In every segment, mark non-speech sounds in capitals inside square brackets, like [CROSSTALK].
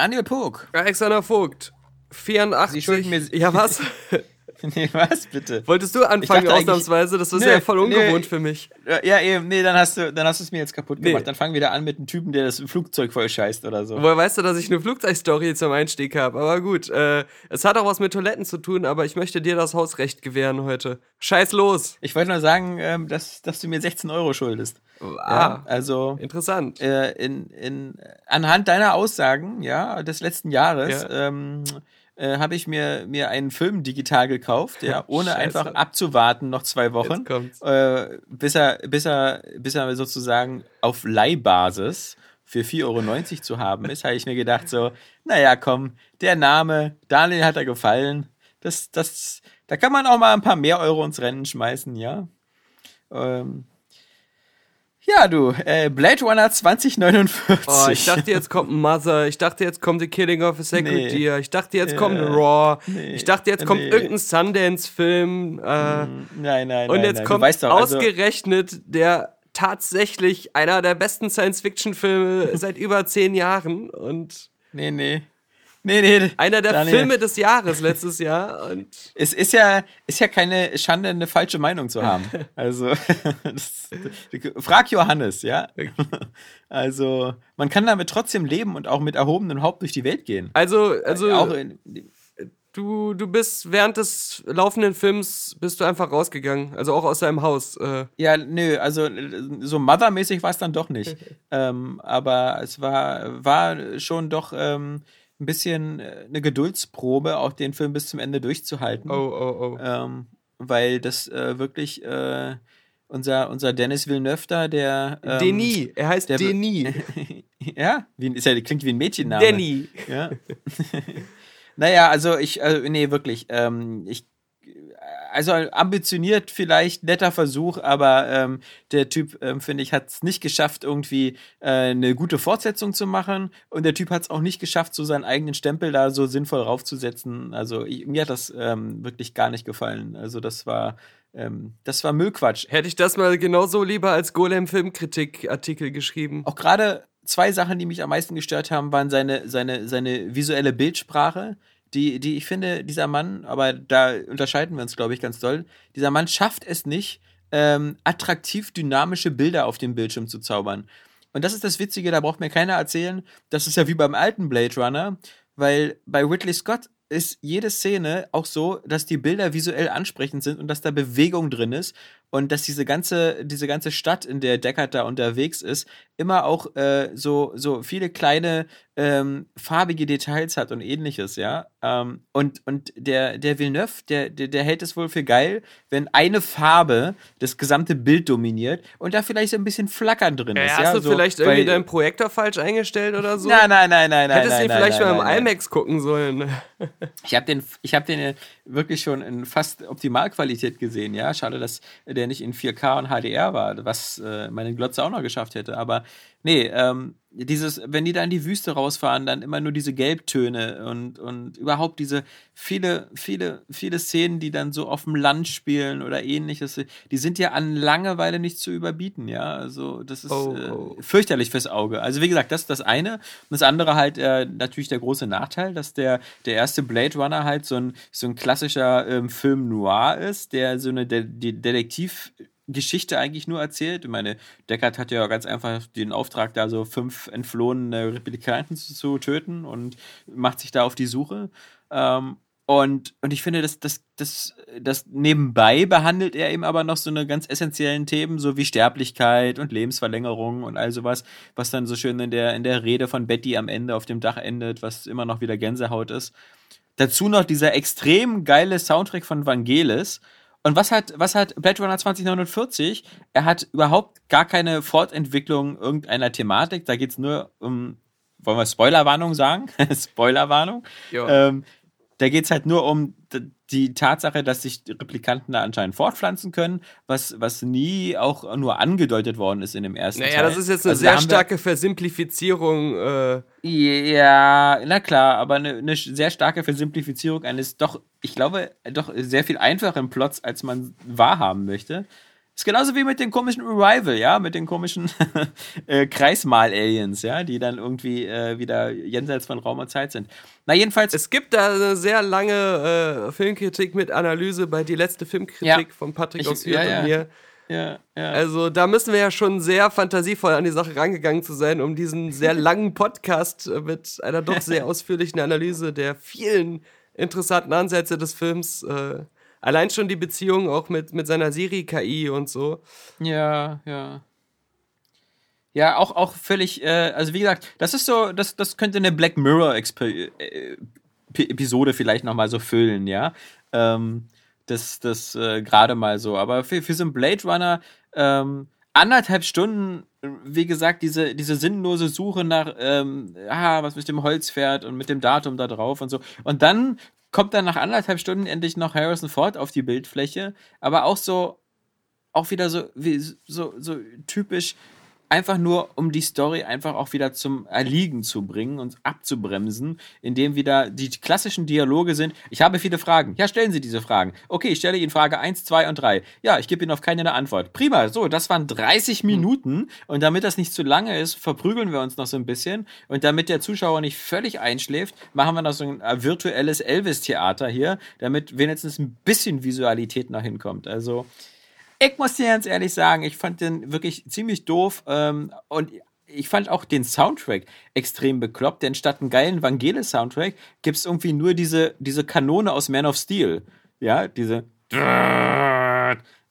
Daniel Pog. Alexander Vogt, 84. Sie schulden mir- Ja, [LAUGHS] was? [LAUGHS] Nee, was bitte? Wolltest du anfangen ausnahmsweise? Das ist Nö, ja voll ungewohnt nö. für mich. Ja, eben, nee, dann hast du, dann hast du es mir jetzt kaputt Nee. gemacht. Dann fangen wir da an mit einem Typen, der das Flugzeug voll scheißt oder so. Woher weißt du, dass ich eine Flugzeugstory zum Einstieg habe? Aber gut, äh, es hat auch was mit Toiletten zu tun, aber ich möchte dir das Hausrecht gewähren heute. Scheiß los. Ich wollte nur sagen, ähm, dass, dass du mir 16 Euro schuldest. Ja, Ah, also interessant. äh, in, in, anhand deiner Aussagen, ja, des letzten Jahres, Ja. ähm, äh, habe ich mir, mir einen Film digital gekauft, ja, [LAUGHS] ohne einfach abzuwarten noch zwei Wochen, äh, bis, er, bis, er, bis er sozusagen auf Leihbasis für 4,90 Euro zu haben ist, habe ich mir gedacht so, naja, komm, der Name, Daniel hat er gefallen, das, das, da kann man auch mal ein paar mehr Euro ins Rennen schmeißen, ja. Ähm, ja, du, äh, Blade Runner 2049. Oh, ich dachte, jetzt kommt Mother. Ich dachte, jetzt kommt The Killing of a Sacred Nee. Deer. Ich dachte, jetzt kommt Äh, Raw. nee, Ich dachte, jetzt kommt nee. irgendein Sundance-Film. Äh, Nein, nein, Und nein, jetzt nein. kommt weißt doch, also, ausgerechnet der tatsächlich einer der besten Science-Fiction-Filme seit über zehn Jahren und nee, nee. Nee, nee. einer der Daniel, Filme des Jahres letztes Jahr. Und Es ist ja, ist ja keine Schande, eine falsche Meinung zu haben. [LAUGHS] Also, [LAUGHS] das, frag Johannes, ja. Also, man kann damit trotzdem leben und auch mit erhobenem Haupt durch die Welt gehen. also, also auch in, du, du bist während des laufenden Films bist du einfach rausgegangen, also auch aus deinem Haus. Äh, Ja, nö, also so Mother-mäßig war es dann doch nicht. [LAUGHS] ähm, aber es war, war schon doch ähm, ein bisschen äh, eine Geduldsprobe, auch den Film bis zum Ende durchzuhalten. oh, oh, oh. Ähm, weil das äh, wirklich äh, unser, unser Dennis Villeneuve da, der. Ähm, Denis, er heißt der- Denis. [LAUGHS] ja, wie, ist ja, klingt wie ein Mädchenname. Danny. Ja. [LAUGHS] naja, also ich, also, nee, wirklich. Ähm, ich, also ambitioniert vielleicht, netter Versuch, aber ähm, der Typ, ähm, finde ich, hat es nicht geschafft, irgendwie äh, eine gute Fortsetzung zu machen. Und der Typ hat es auch nicht geschafft, so seinen eigenen Stempel da so sinnvoll raufzusetzen. Also ich, mir hat das ähm, wirklich gar nicht gefallen. Also das war, ähm, das war Müllquatsch. Hätte ich das mal genauso lieber als Golem-Filmkritik-Artikel geschrieben. auch gerade zwei Sachen, die mich am meisten gestört haben, waren seine, seine, seine visuelle Bildsprache. Die, die ich finde, dieser Mann, aber da unterscheiden wir uns, glaube ich, ganz doll. Dieser Mann schafft es nicht, ähm, attraktiv dynamische Bilder auf dem Bildschirm zu zaubern. Und das ist das Witzige, da braucht mir keiner erzählen. Das ist ja wie beim alten Blade Runner, weil bei Ridley Scott ist jede Szene auch so, dass die Bilder visuell ansprechend sind und dass da Bewegung drin ist und dass diese ganze, diese ganze Stadt, in der Deckard da unterwegs ist, immer auch äh, so, so viele kleine ähm, farbige Details hat und ähnliches, ja. Ähm, und, und der, der Villeneuve, der, der, der hält es wohl für geil, wenn eine Farbe das gesamte Bild dominiert und da vielleicht so ein bisschen Flackern drin ist. hast ja, du so, vielleicht irgendwie weil- deinen Projektor falsch eingestellt oder so? Nein, nein, nein, nein, nein. Hättest nein, du nein, vielleicht nein, mal im. IMAX gucken sollen. [LAUGHS] Ich habe den, ich habe den äh, wirklich schon in fast Optimalqualität gesehen. Ja, schade, dass der nicht in 4K und HDR war, was äh, meine Glotze auch noch geschafft hätte. Aber nee, ähm, dieses, wenn die da in die Wüste rausfahren, dann immer nur diese Gelbtöne und, und überhaupt diese viele, viele, viele Szenen, die dann so auf dem Land spielen oder ähnliches, die sind ja an Langeweile nicht zu überbieten, ja. Also das ist Oh, äh, oh. fürchterlich fürs Auge. Also wie gesagt, das ist das eine. Und das andere halt äh, natürlich der große Nachteil, dass der, der erste Blade Runner halt so ein, so ein klassischer ähm, Film noir ist, der so eine De De Detektivgeschichte eigentlich nur erzählt. Ich meine, Deckard hat ja ganz einfach den Auftrag, da so fünf entflohene Replikanten zu, zu töten und macht sich da auf die Suche. Ähm, und, und ich finde, das, das, das, das nebenbei behandelt er eben aber noch so eine ganz essentiellen Themen, so wie Sterblichkeit und Lebensverlängerung und all sowas, was dann so schön in der, in der Rede von Betty am Ende auf dem Dach endet, was immer noch wieder Gänsehaut ist. Dazu noch dieser extrem geile Soundtrack von Vangelis. Und was hat, was hat Blade Runner 2049? Er hat überhaupt gar keine Fortentwicklung irgendeiner Thematik. Da geht's nur um, wollen wir Spoilerwarnung sagen? [LAUGHS] Spoilerwarnung. Ähm, da geht's halt nur um die Tatsache, dass sich Replikanten da anscheinend fortpflanzen können, was, was nie auch nur angedeutet worden ist in dem ersten Naja, Teil. das ist jetzt eine Also sehr starke Versimplifizierung. Äh, Ja, na klar, aber eine, eine sehr starke Versimplifizierung eines doch, ich glaube, doch sehr viel einfacheren Plots, als man wahrhaben möchte. Ist genauso wie mit den komischen Revival, ja, mit den komischen [LAUGHS] äh, Kreismal-Aliens, ja, die dann irgendwie äh, wieder jenseits von Raum und Zeit sind. Na, jedenfalls, es gibt da eine sehr lange äh, Filmkritik mit Analyse bei die letzte Filmkritik Ja. von Patrick aus ja, ja. und mir. ja, ja. Also da müssen wir ja schon sehr fantasievoll an die Sache rangegangen zu sein, um diesen sehr [LAUGHS] langen Podcast äh, mit einer doch sehr ausführlichen Analyse der vielen interessanten Ansätze des Films, äh, allein schon die Beziehung auch mit, mit seiner Siri-KI und so. Ja, ja. Ja, auch, auch völlig, äh, also wie gesagt, das ist so, das, das könnte eine Black Mirror Expe äh, vielleicht nochmal so füllen, ja. Ähm, das, das äh, gerade mal so. Aber für, für so einen Blade Runner, ähm, anderthalb Stunden, wie gesagt, diese, diese sinnlose Suche nach, ähm, ah, was mit dem Holzpferd und mit dem Datum da drauf und so. Und dann kommt dann nach anderthalb Stunden endlich noch Harrison Ford auf die Bildfläche, aber auch so, auch wieder so, wie, so, so typisch, einfach nur, um die Story einfach auch wieder zum Erliegen zu bringen und abzubremsen, indem wieder die klassischen Dialoge sind. Ich habe viele Fragen. Ja, stellen Sie diese Fragen. Okay, ich stelle Ihnen Frage 1, 2 und 3. Ja, ich gebe Ihnen auf keine eine Antwort. Prima, so, das waren 30 Minuten und damit das nicht zu lange ist, verprügeln wir uns noch so ein bisschen und damit der Zuschauer nicht völlig einschläft, machen wir noch so ein äh, virtuelles Elvis-Theater hier, damit wenigstens ein bisschen Visualität noch hinkommt. Also, ich muss dir ganz ehrlich sagen, ich fand den wirklich ziemlich doof ähm, und ich fand auch den Soundtrack extrem bekloppt, denn statt einen geilen Vangelis-Soundtrack gibt es irgendwie nur diese, diese Kanone aus Man of Steel. Ja, diese.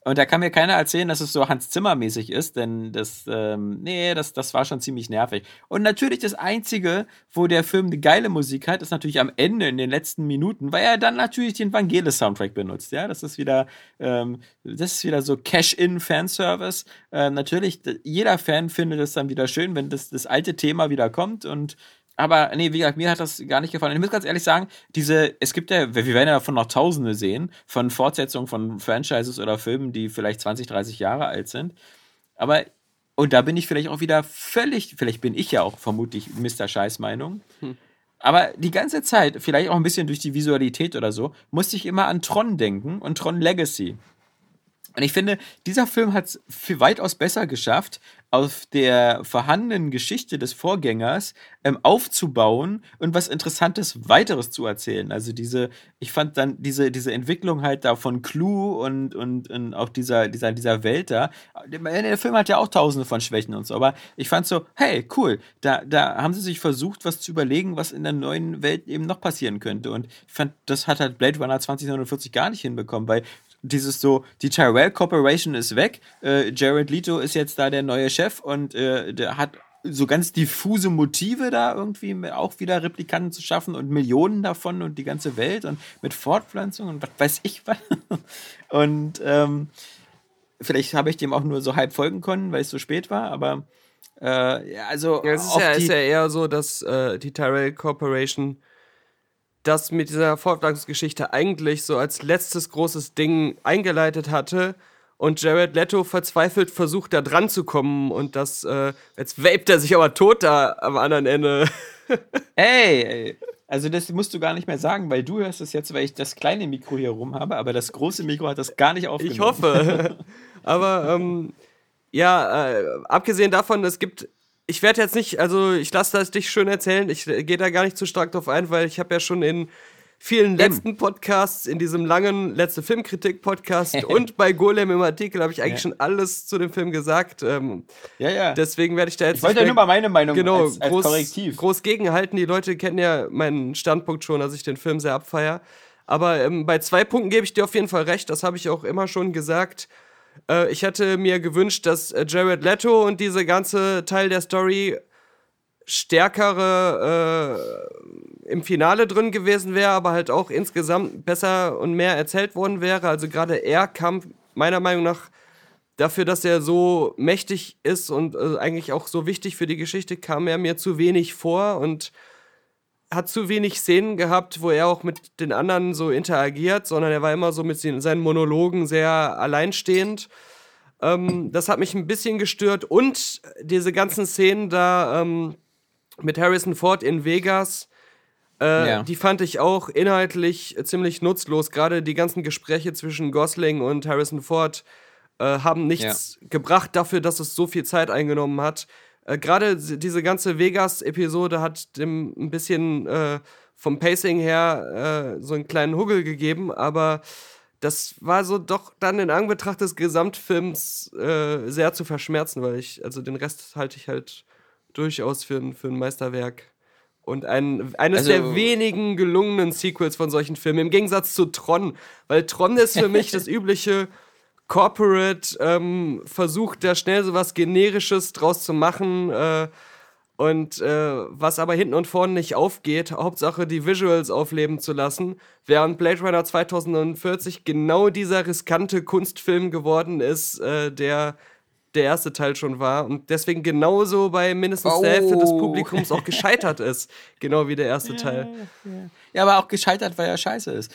Und da kann mir keiner erzählen, dass es so Hans Zimmer-mäßig ist, denn das, ähm, nee, das, das war schon ziemlich nervig. Und natürlich das Einzige, wo der Film eine geile Musik hat, ist natürlich am Ende in den letzten Minuten, weil er dann natürlich den Vangelis-Soundtrack benutzt. Ja, das ist wieder, ähm, das ist wieder so Cash-in-Fanservice. Äh, natürlich, jeder Fan findet es dann wieder schön, wenn das, das alte Thema wieder kommt und aber nee, wie gesagt, mir hat das gar nicht gefallen. Ich muss ganz ehrlich sagen, diese, es gibt ja, wir werden ja davon noch Tausende sehen, von Fortsetzungen von Franchises oder Filmen, die vielleicht 20, 30 Jahre alt sind. Aber, und da bin ich vielleicht auch wieder völlig, vielleicht bin ich ja auch vermutlich Mr. Scheißmeinung. Aber die ganze Zeit, vielleicht auch ein bisschen durch die Visualität oder so, musste ich immer an Tron denken und Tron Legacy. Und ich finde, dieser Film hat es weitaus besser geschafft, auf der vorhandenen Geschichte des Vorgängers ähm, aufzubauen und was Interessantes weiteres zu erzählen. Also diese, ich fand dann diese, diese Entwicklung halt da von Clue und, und, und auch dieser, dieser, dieser Welt da. Der Film hat ja auch tausende von Schwächen und so, aber ich fand so, hey, cool, da, da haben sie sich versucht, was zu überlegen, was in der neuen Welt eben noch passieren könnte. Und ich fand, das hat halt Blade Runner 2049 gar nicht hinbekommen, weil dieses so, die Tyrell Corporation ist weg, äh, Jared Leto ist jetzt da der neue Chef und äh, der hat so ganz diffuse Motive da irgendwie auch wieder Replikanten zu schaffen und Millionen davon und die ganze Welt und mit Fortpflanzung und was weiß ich was. [LAUGHS] Und ähm, vielleicht habe ich dem auch nur so halb folgen können, weil es so spät war, aber äh, ja, also Ja, es ist ja, die, ist ja eher so, dass äh, die Tyrell Corporation das mit dieser Fortpflanzungsgeschichte eigentlich so als letztes großes Ding eingeleitet hatte und Jared Leto verzweifelt versucht, da dran zu kommen und das, äh, jetzt vapet er sich aber tot da am anderen Ende. [LAUGHS] Ey, ey, also das musst du gar nicht mehr sagen, weil du hörst es jetzt, weil ich das kleine Mikro hier rum habe, aber das große Mikro hat das gar nicht aufgenommen. Ich hoffe. [LAUGHS] Aber ähm, ja, äh, abgesehen davon, es gibt. Ich werde jetzt nicht, also ich lasse das dich schön erzählen. Ich äh, gehe da gar nicht zu stark drauf ein, weil ich habe ja schon in vielen letzten Podcasts, in diesem langen letzte Filmkritik-Podcast [LAUGHS] und bei Golem im Artikel habe ich eigentlich Ja. schon alles zu dem Film gesagt. Ähm, Ja, ja. deswegen werde ich da jetzt ich wollte ja nur mal meine Meinung genau, als, als groß, Korrektiv. groß gegenhalten. Die Leute kennen ja meinen Standpunkt schon, dass ich den Film sehr abfeier. Aber ähm, bei zwei Punkten gebe ich dir auf jeden Fall recht. Das habe ich auch immer schon gesagt. Äh, ich hätte mir gewünscht, dass äh, Jared Leto und diese ganze Teil der Story stärkere äh, im Finale drin gewesen wäre, aber halt auch insgesamt besser und mehr erzählt worden wäre. Also gerade er kam meiner Meinung nach dafür, dass er so mächtig ist und äh, eigentlich auch so wichtig für die Geschichte, kam er mir zu wenig vor und hat zu wenig Szenen gehabt, wo er auch mit den anderen so interagiert, sondern er war immer so mit seinen Monologen sehr alleinstehend. Ähm, das hat mich ein bisschen gestört und diese ganzen Szenen da ähm, mit Harrison Ford in Vegas, äh, ja. die fand ich auch inhaltlich ziemlich nutzlos. Gerade die ganzen Gespräche zwischen Gosling und Harrison Ford äh, haben nichts ja. gebracht dafür, dass es so viel Zeit eingenommen hat. Äh, Gerade diese ganze Vegas-Episode hat dem ein bisschen äh, vom Pacing her äh, so einen kleinen Huggel gegeben, aber das war so doch dann in Anbetracht des Gesamtfilms äh, sehr zu verschmerzen, weil ich, also den Rest halte ich halt durchaus für ein, für ein Meisterwerk. Und ein, eines also, der wenigen gelungenen Sequels von solchen Filmen, im Gegensatz zu Tron, weil Tron ist für [LAUGHS] mich das übliche Corporate ähm, versucht da schnell so was Generisches draus zu machen äh, und äh, was aber hinten und vorne nicht aufgeht. Hauptsache die Visuals aufleben zu lassen, während Blade Runner 2040 genau dieser riskante Kunstfilm geworden ist, äh, der der erste Teil schon war und deswegen genauso bei mindestens oh. der Hälfte des Publikums auch gescheitert [LAUGHS] ist, genau wie der erste Teil. Ja, ja. Ja, aber auch gescheitert, weil er scheiße ist.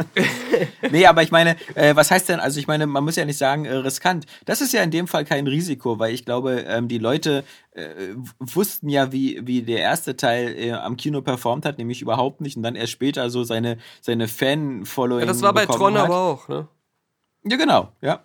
[LAUGHS] nee, aber ich meine, äh, was heißt denn, also ich meine, man muss ja nicht sagen, äh, riskant. Das ist ja in dem Fall kein Risiko, weil ich glaube, ähm, die Leute äh, wussten ja, wie, wie der erste Teil äh, am Kino performt hat, nämlich überhaupt nicht und dann erst später so seine, seine Fan-Following. Ja, das war bei Tron hat. aber auch, ne? Ja, genau, ja.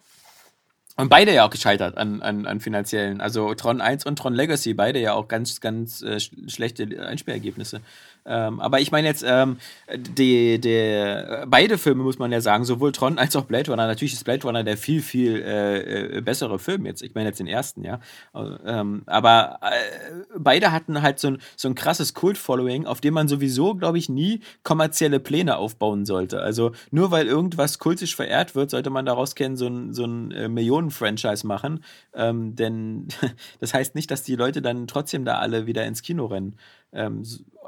Und beide ja auch gescheitert an, an, an finanziellen. Also Tron 1 und Tron Legacy, beide ja auch ganz, ganz äh, schlechte Einspielergebnisse. Ähm, aber ich meine jetzt, ähm, die, die, beide Filme muss man ja sagen, sowohl Tron als auch Blade Runner. Natürlich ist Blade Runner der viel, viel äh, äh bessere Film jetzt. Ich meine jetzt den ersten, ja. Ähm, aber äh, beide hatten halt so ein, so ein krasses Kult-Following, auf dem man sowieso, glaube ich, nie kommerzielle Pläne aufbauen sollte. Also nur weil irgendwas kultisch verehrt wird, sollte man daraus kennen, so ein, so ein äh, Millionen-Franchise machen. Ähm, denn [LAUGHS] das heißt nicht, dass die Leute dann trotzdem da alle wieder ins Kino rennen. Ähm,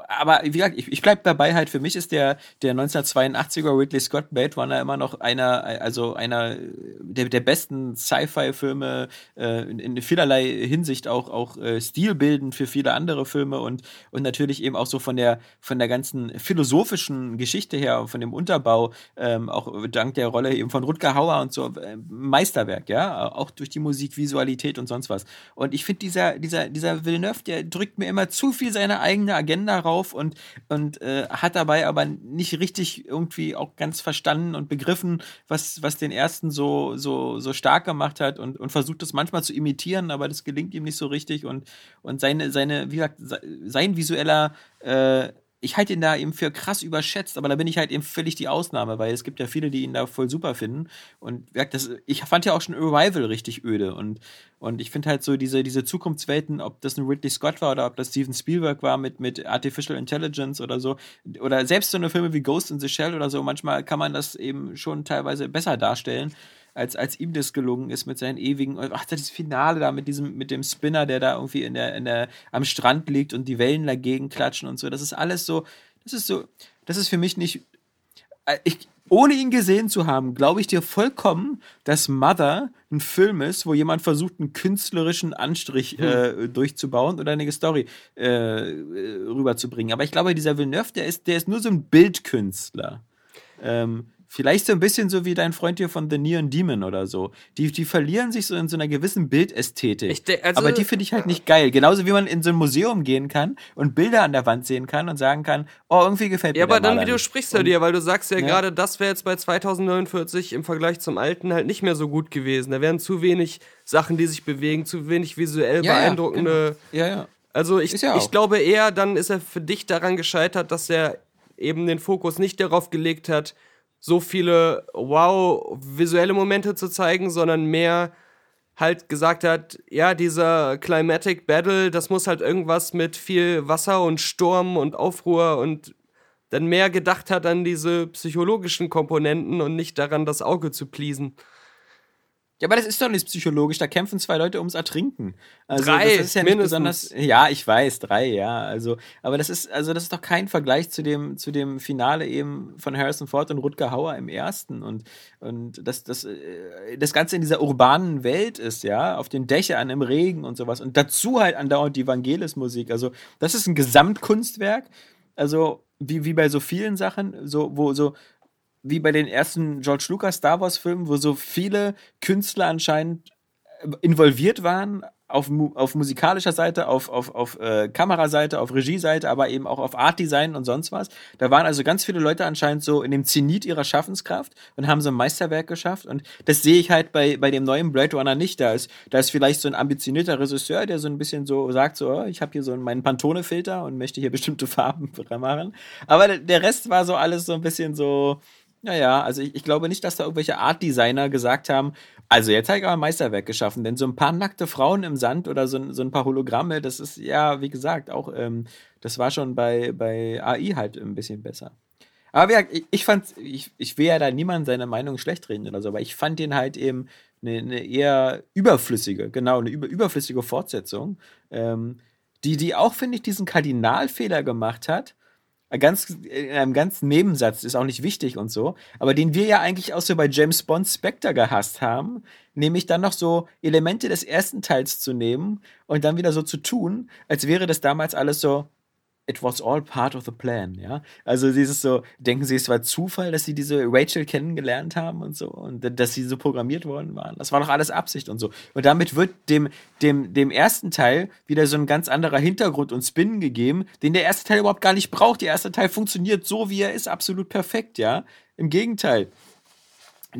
aber wie gesagt, ich, ich bleibe dabei halt, für mich ist der, der 1982er Ridley Scott Blade Runner immer noch einer, also einer der, der besten Sci-Fi-Filme äh, in, in, vielerlei Hinsicht auch, auch äh, stilbildend für viele andere Filme und, und natürlich eben auch so von der, von der ganzen philosophischen Geschichte her, von dem Unterbau, ähm, auch dank der Rolle eben von Rutger Hauer und so, äh, Meisterwerk, ja, auch durch die Musik, Visualität und sonst was. Und ich finde, dieser, dieser, dieser Villeneuve, der drückt mir immer zu viel seine eigene Agenda rauf und, und äh, hat dabei aber nicht richtig irgendwie auch ganz verstanden und begriffen, was, was den ersten so, so, so stark gemacht hat und, und versucht das manchmal zu imitieren, aber das gelingt ihm nicht so richtig und, und seine, seine, wie gesagt, sein visueller äh, ich halte ihn da eben für krass überschätzt, aber da bin ich halt eben völlig die Ausnahme, weil es gibt ja viele, die ihn da voll super finden. Und das, ich fand ja auch schon Arrival richtig öde. Und, und ich finde halt so diese, diese Zukunftswelten, ob das ein Ridley Scott war oder ob das Steven Spielberg war mit, mit Artificial Intelligence oder so, oder selbst so eine Filme wie Ghost in the Shell oder so, manchmal kann man das eben schon teilweise besser darstellen als, als ihm das gelungen ist mit seinen ewigen, ach, das Finale da mit diesem, mit dem Spinner, der da irgendwie in der, in der, am Strand liegt und die Wellen dagegen klatschen und so. Das ist alles so, das ist so, das ist für mich nicht, äh, ich, ohne ihn gesehen zu haben, glaube ich dir vollkommen, dass Mother ein Film ist, wo jemand versucht, einen künstlerischen Anstrich hm. äh, durchzubauen oder eine Story äh, rüberzubringen. Aber ich glaube, dieser Villeneuve, der ist, der ist nur so ein Bildkünstler. Ähm, Vielleicht so ein bisschen so wie dein Freund hier von The Neon Demon oder so. Die, die verlieren sich so in so einer gewissen Bildästhetik. Also, aber die finde ich halt nicht geil. Genauso wie man in so ein Museum gehen kann und Bilder an der Wand sehen kann und sagen kann, oh, irgendwie gefällt mir Ja, aber dann, wie du sprichst ja dir, weil du sagst ja, ja. gerade, das wäre jetzt bei 2049 im Vergleich zum alten halt nicht mehr so gut gewesen. Da wären zu wenig Sachen, die sich bewegen, zu wenig visuell ja, beeindruckende. Ja, genau. ja, ja. Also ich, ja ich glaube eher, dann ist er für dich daran gescheitert, dass er eben den Fokus nicht darauf gelegt hat, so viele wow visuelle Momente zu zeigen, sondern mehr halt gesagt hat, ja, dieser Climatic Battle, das muss halt irgendwas mit viel Wasser und Sturm und Aufruhr und dann mehr gedacht hat an diese psychologischen Komponenten und nicht daran, das Auge zu pleasen. Ja, aber das ist doch nicht psychologisch. Da kämpfen zwei Leute ums Ertrinken. Also Drei, das ist ja nicht mindestens. besonders. Ja, ich weiß, drei, ja. Also, aber das ist, also das ist doch kein Vergleich zu dem, zu dem Finale eben von Harrison Ford und Rutger Hauer im ersten. Und, und das, das, äh, das Ganze in dieser urbanen Welt ist, ja, auf den Dächern im Regen und sowas. Und dazu halt andauernd die Vangelis-Musik. Also, das ist ein Gesamtkunstwerk. Also, wie, wie bei so vielen Sachen, so, wo so, wie bei den ersten George Lucas Star Wars Filmen, wo so viele Künstler anscheinend äh, involviert waren auf, auf musikalischer Seite, auf, auf, auf äh, Kameraseite, auf Regieseite, aber eben auch auf Art Design und sonst was. Da waren also ganz viele Leute anscheinend so in dem Zenit ihrer Schaffenskraft und haben so ein Meisterwerk geschafft. Und das sehe ich halt bei, bei dem neuen Blade Runner nicht. Da ist, da ist vielleicht so ein ambitionierter Regisseur, der so ein bisschen so sagt, so, oh, ich habe hier so meinen Pantone-Filter und möchte hier bestimmte [LAUGHS] Farben machen. Aber der Rest war so alles so ein bisschen so, naja, also ich, ich glaube nicht, dass da irgendwelche Art-Designer gesagt haben, also jetzt habe ich aber ein Meisterwerk geschaffen, denn so ein paar nackte Frauen im Sand oder so, ein- so ein paar Hologramme, das ist ja, wie gesagt, auch, ähm, das war schon bei, bei AI halt ein bisschen besser. Aber gesagt, ich, ich fand, ich, ich will ja da niemand seine Meinung schlecht reden oder so, aber ich fand den halt eben eine, eine eher überflüssige, genau, eine über, überflüssige Fortsetzung, ähm, die, die auch, finde ich, diesen Kardinalfehler gemacht hat, ganz in einem ganz Nebensatz ist auch nicht wichtig und so, aber den wir ja eigentlich auch so bei James Bond Spectre gehasst haben, nämlich dann noch so Elemente des ersten Teils zu nehmen und dann wieder so zu tun, als wäre das damals alles so It was all part of the plan, ja. Also dieses so, denken Sie, es war Zufall, dass Sie diese Rachel kennengelernt haben und so und dass sie so programmiert worden waren. Das war doch alles Absicht und so. Und damit wird dem, dem, dem ersten Teil wieder so ein ganz anderer Hintergrund und Spin gegeben, den der erste Teil überhaupt gar nicht braucht. Der erste Teil funktioniert so, wie er ist, absolut perfekt, ja. Im Gegenteil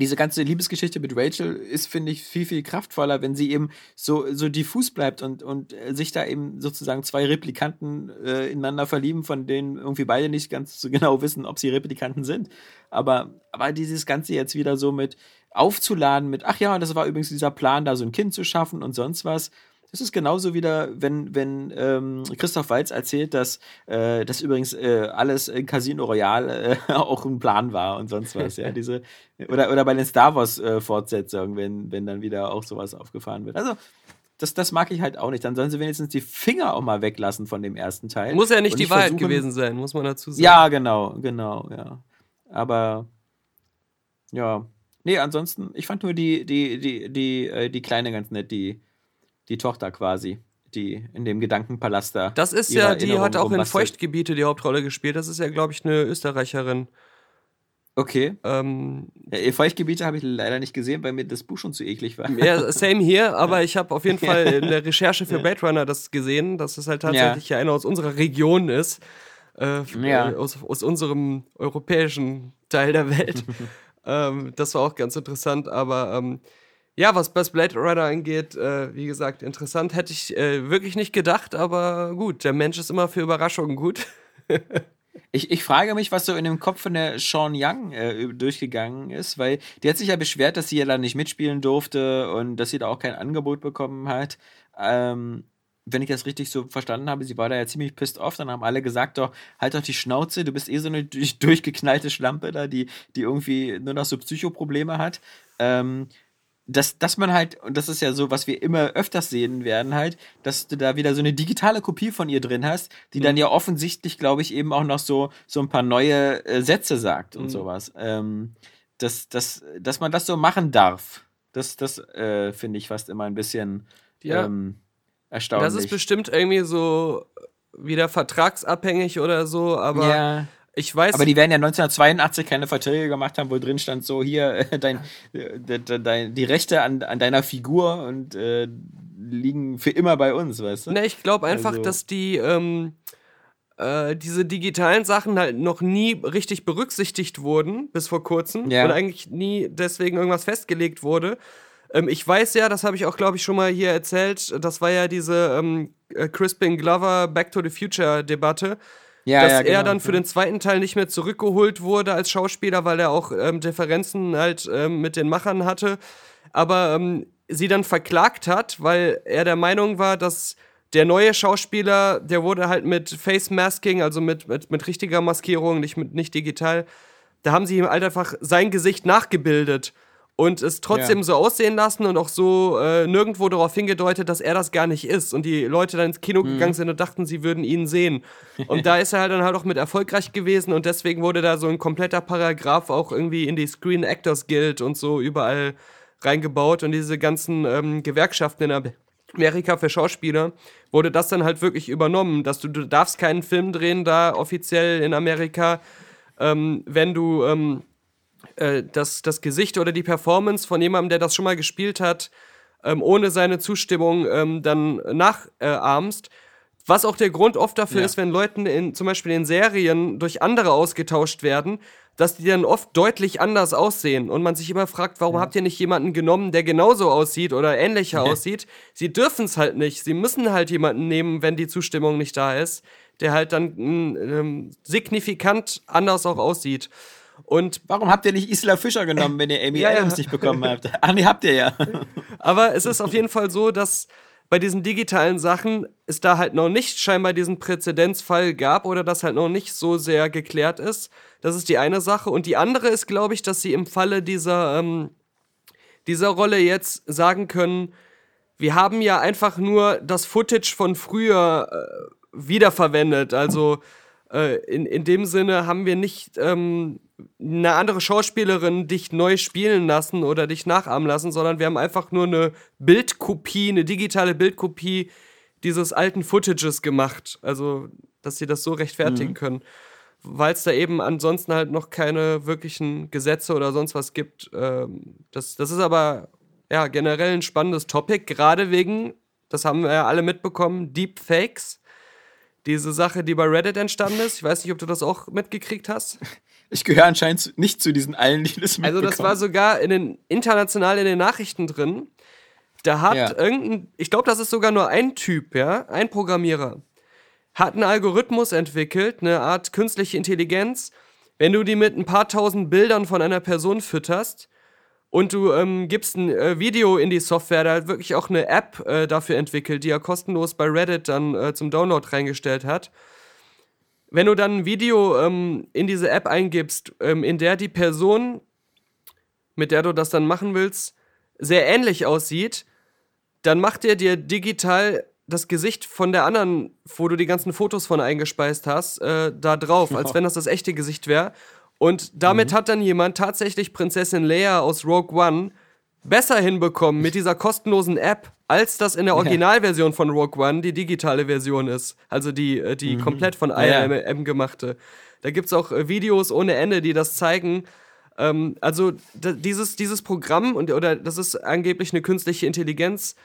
diese ganze Liebesgeschichte mit Rachel ist, finde ich, viel, viel kraftvoller, wenn sie eben so, so diffus bleibt und, und äh, sich da eben sozusagen zwei Replikanten äh, ineinander verlieben, von denen irgendwie beide nicht ganz so genau [LAUGHS] wissen, ob sie Replikanten sind. Aber, aber dieses Ganze jetzt wieder so mit aufzuladen, mit, ach ja, das war übrigens dieser Plan, da so ein Kind zu schaffen und sonst was. Das ist genauso wieder, wenn, wenn ähm, Christoph Walz erzählt, dass äh, das übrigens äh, alles in Casino Royale äh, [LAUGHS] auch ein Plan war und sonst was, ja. Diese, oder, oder bei den Star Wars äh, Fortsetzungen, wenn, wenn dann wieder auch sowas aufgefahren wird. Also, das, das mag ich halt auch nicht. Dann sollen sie wenigstens die Finger auch mal weglassen von dem ersten Teil. Muss ja nicht Und die Wahrheit gewesen sein, muss man dazu sagen. Ja, genau, genau, ja. Aber ja. Nee, ansonsten, ich fand nur die, die, die, die, äh, die Kleine ganz nett, die, die Tochter quasi, die in dem Gedankenpalast da. Das ist ja, die Erinnerungen hat auch in rumbastelt. Feuchtgebiete die Hauptrolle gespielt. Das ist ja, glaube ich, eine Österreicherin. Okay. Ähm, Ja, Feuchtgebiete habe ich leider nicht gesehen, weil mir das Buch schon zu eklig war. ja, [LAUGHS] same hier, aber ich habe auf jeden Fall in der Recherche für Blade Runner das gesehen, dass es halt tatsächlich ja. einer aus unserer Region ist. Äh, Ja. äh, aus, aus unserem europäischen Teil der Welt. [LAUGHS] ähm, das war auch ganz interessant, aber ähm, ja, was, was Blade Runner angeht, äh, wie gesagt, interessant hätte ich äh, wirklich nicht gedacht, aber gut, der Mensch ist immer für Überraschungen gut. [LAUGHS] Ich, ich frage mich, was so in dem Kopf von der Sean Young äh, durchgegangen ist, weil die hat sich ja beschwert, dass sie ja da nicht mitspielen durfte und dass sie da auch kein Angebot bekommen hat. Ähm, wenn ich das richtig so verstanden habe, sie war da ja ziemlich pissed off, dann haben alle gesagt, doch, halt doch die Schnauze, du bist eh so eine durch, durchgeknallte Schlampe da, die, die irgendwie nur noch so Psychoprobleme hat. Ähm, dass, dass man halt, und das ist ja so, was wir immer öfters sehen werden, halt, dass du da wieder so eine digitale Kopie von ihr drin hast, die dann ja offensichtlich, glaube ich, eben auch noch so, so ein paar neue äh, Sätze sagt und Mhm. sowas. Ähm, dass, dass, dass man das so machen darf. Das, das äh, finde ich fast immer ein bisschen Ja. ähm, erstaunlich. Das ist bestimmt irgendwie so wieder vertragsabhängig oder so, aber ja. Ich weiß. Aber die werden ja 1982 keine Verträge gemacht haben, wo drin stand, so hier, [LAUGHS] äh, dein, äh, de- de- dein, die Rechte an, an deiner Figur und äh, liegen für immer bei uns, weißt du? Ne, ich glaube einfach, Also- dass die ähm, äh, diese digitalen Sachen halt noch nie richtig berücksichtigt wurden, bis vor kurzem. Ja. Und eigentlich nie deswegen irgendwas festgelegt wurde. Ähm, ich weiß ja, das habe ich auch, glaube ich, schon mal hier erzählt, das war ja diese ähm, äh, Crispin Glover Back to the Future Debatte. Ja, dass ja, er genau. dann für den zweiten Teil nicht mehr zurückgeholt wurde als Schauspieler, weil er auch ähm, Differenzen halt ähm, mit den Machern hatte. Aber ähm, sie dann verklagt hat, weil er der Meinung war, dass der neue Schauspieler, der wurde halt mit Face Masking, also mit, mit, mit richtiger Maskierung, nicht, mit, nicht digital, da haben sie ihm halt einfach sein Gesicht nachgebildet. Und es trotzdem Ja. so aussehen lassen und auch so äh, nirgendwo darauf hingedeutet, dass er das gar nicht ist. Und die Leute dann ins Kino Mhm. gegangen sind und dachten, sie würden ihn sehen. Und da ist er halt dann halt auch mit erfolgreich gewesen und deswegen wurde da so ein kompletter Paragraph auch irgendwie in die Screen Actors Guild und so überall reingebaut und diese ganzen ähm, Gewerkschaften in Am- Amerika für Schauspieler wurde das dann halt wirklich übernommen, dass du, du darfst keinen Film drehen da offiziell in Amerika, ähm, wenn du ähm, äh, das, das Gesicht oder die Performance von jemandem, der das schon mal gespielt hat, ähm, ohne seine Zustimmung ähm, dann nachahmst. Was auch der Grund oft dafür Ja. ist, wenn Leuten in, zum Beispiel in Serien durch andere ausgetauscht werden, dass die dann oft deutlich anders aussehen und man sich immer fragt, warum habt ihr nicht jemanden genommen, der genauso aussieht oder ähnlicher aussieht? Sie dürfen es halt nicht. Sie müssen halt jemanden nehmen, wenn die Zustimmung nicht da ist, der halt dann mm, ähm, signifikant anders auch aussieht. Und Warum habt ihr nicht Isla Fischer genommen, wenn ihr Amy [LAUGHS] Ja, ja. Adams nicht bekommen habt? Ach nee, habt ihr ja. Aber es ist auf jeden Fall so, dass bei diesen digitalen Sachen es da halt noch nicht scheinbar diesen Präzedenzfall gab oder das halt noch nicht so sehr geklärt ist. Das ist die eine Sache. Und die andere ist, glaube ich, dass sie im Falle dieser, ähm, dieser Rolle jetzt sagen können, wir haben ja einfach nur das Footage von früher äh, wiederverwendet. Also äh, in, in dem Sinne haben wir nicht ähm, eine andere Schauspielerin dich neu spielen lassen oder dich nachahmen lassen, sondern wir haben einfach nur eine Bildkopie, eine digitale Bildkopie dieses alten Footages gemacht. Also, dass sie das so rechtfertigen können. Weil es da eben ansonsten halt noch keine wirklichen Gesetze oder sonst was gibt. Ähm, das, das ist aber ja generell ein spannendes Topic, gerade wegen, das haben wir ja alle mitbekommen, Deepfakes. Diese Sache, die bei Reddit entstanden ist. Ich weiß nicht, ob du das auch mitgekriegt hast. [LAUGHS] Ich gehöre anscheinend nicht zu diesen allen, die das Also das war mitbekommen. sogar in den, international in den Nachrichten drin. Da hat Ja. irgendein, ich glaube, das ist sogar nur ein Typ, ja, ein Programmierer, hat einen Algorithmus entwickelt, eine Art künstliche Intelligenz. Wenn du die mit ein paar tausend Bildern von einer Person fütterst und du ähm, gibst ein äh, Video in die Software, da hat wirklich auch eine App äh, dafür entwickelt, die er kostenlos bei Reddit dann äh, zum Download reingestellt hat. Wenn du dann ein Video ähm, in diese App eingibst, ähm, in der die Person, mit der du das dann machen willst, sehr ähnlich aussieht, dann macht er dir digital das Gesicht von der anderen, wo du die ganzen Fotos von eingespeist hast, äh, da drauf, als [LAUGHS] wenn das das echte Gesicht wäre. Und damit hat dann jemand tatsächlich Prinzessin Leia aus Rogue One besser hinbekommen mit dieser kostenlosen App, als das in der Originalversion von Rogue One die digitale Version ist. Also die, äh, die komplett von Ja. ILM gemachte. Da gibt es auch äh, Videos ohne Ende, die das zeigen. Ähm, also dieses, dieses Programm, und, oder das ist angeblich eine künstliche Intelligenz,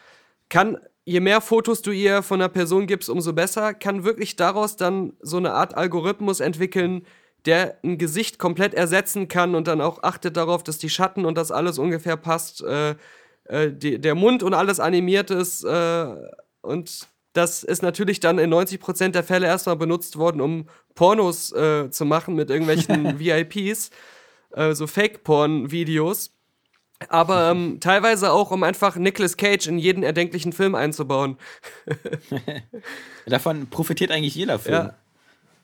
kann, je mehr Fotos du ihr von einer Person gibst, umso besser, kann wirklich daraus dann so eine Art Algorithmus entwickeln, der ein Gesicht komplett ersetzen kann und dann auch achtet darauf, dass die Schatten und das alles ungefähr passt, äh, äh, die, der Mund und alles animiert ist. Äh, und das ist natürlich dann in 90% der Fälle erstmal benutzt worden, um Pornos äh, zu machen mit irgendwelchen [LAUGHS] VIPs, äh, so Fake-Porn-Videos. Aber ähm, [LAUGHS] teilweise auch, um einfach Nicolas Cage in jeden erdenklichen Film einzubauen. [LAUGHS] Davon profitiert eigentlich jeder Film. Ja.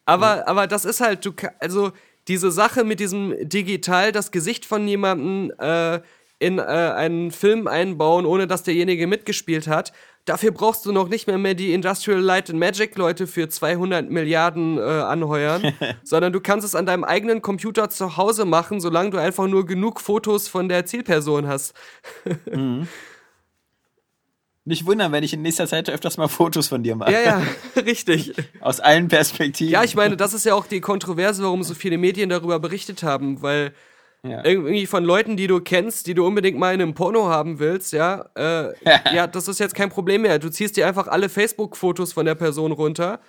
Aber, aber das ist halt, du also diese Sache mit diesem digital das Gesicht von jemandem äh, in äh, einen Film einbauen, ohne dass derjenige mitgespielt hat, dafür brauchst du noch nicht mehr, mehr die Industrial Light and Magic Leute für 200 Milliarden äh, anheuern, [LAUGHS] sondern du kannst es an deinem eigenen Computer zu Hause machen, solange du einfach nur genug Fotos von der Zielperson hast. [LAUGHS] Nicht wundern, wenn ich in nächster Zeit öfters mal Fotos von dir mache. Ja, ja, [LAUGHS] richtig. Aus allen Perspektiven. Ja, ich meine, das ist ja auch die Kontroverse, warum so viele Medien darüber berichtet haben, weil Ja. irgendwie von Leuten, die du kennst, die du unbedingt mal in einem Porno haben willst, ja, äh, [LAUGHS] ja, das ist jetzt kein Problem mehr. Du ziehst dir einfach alle Facebook-Fotos von der Person runter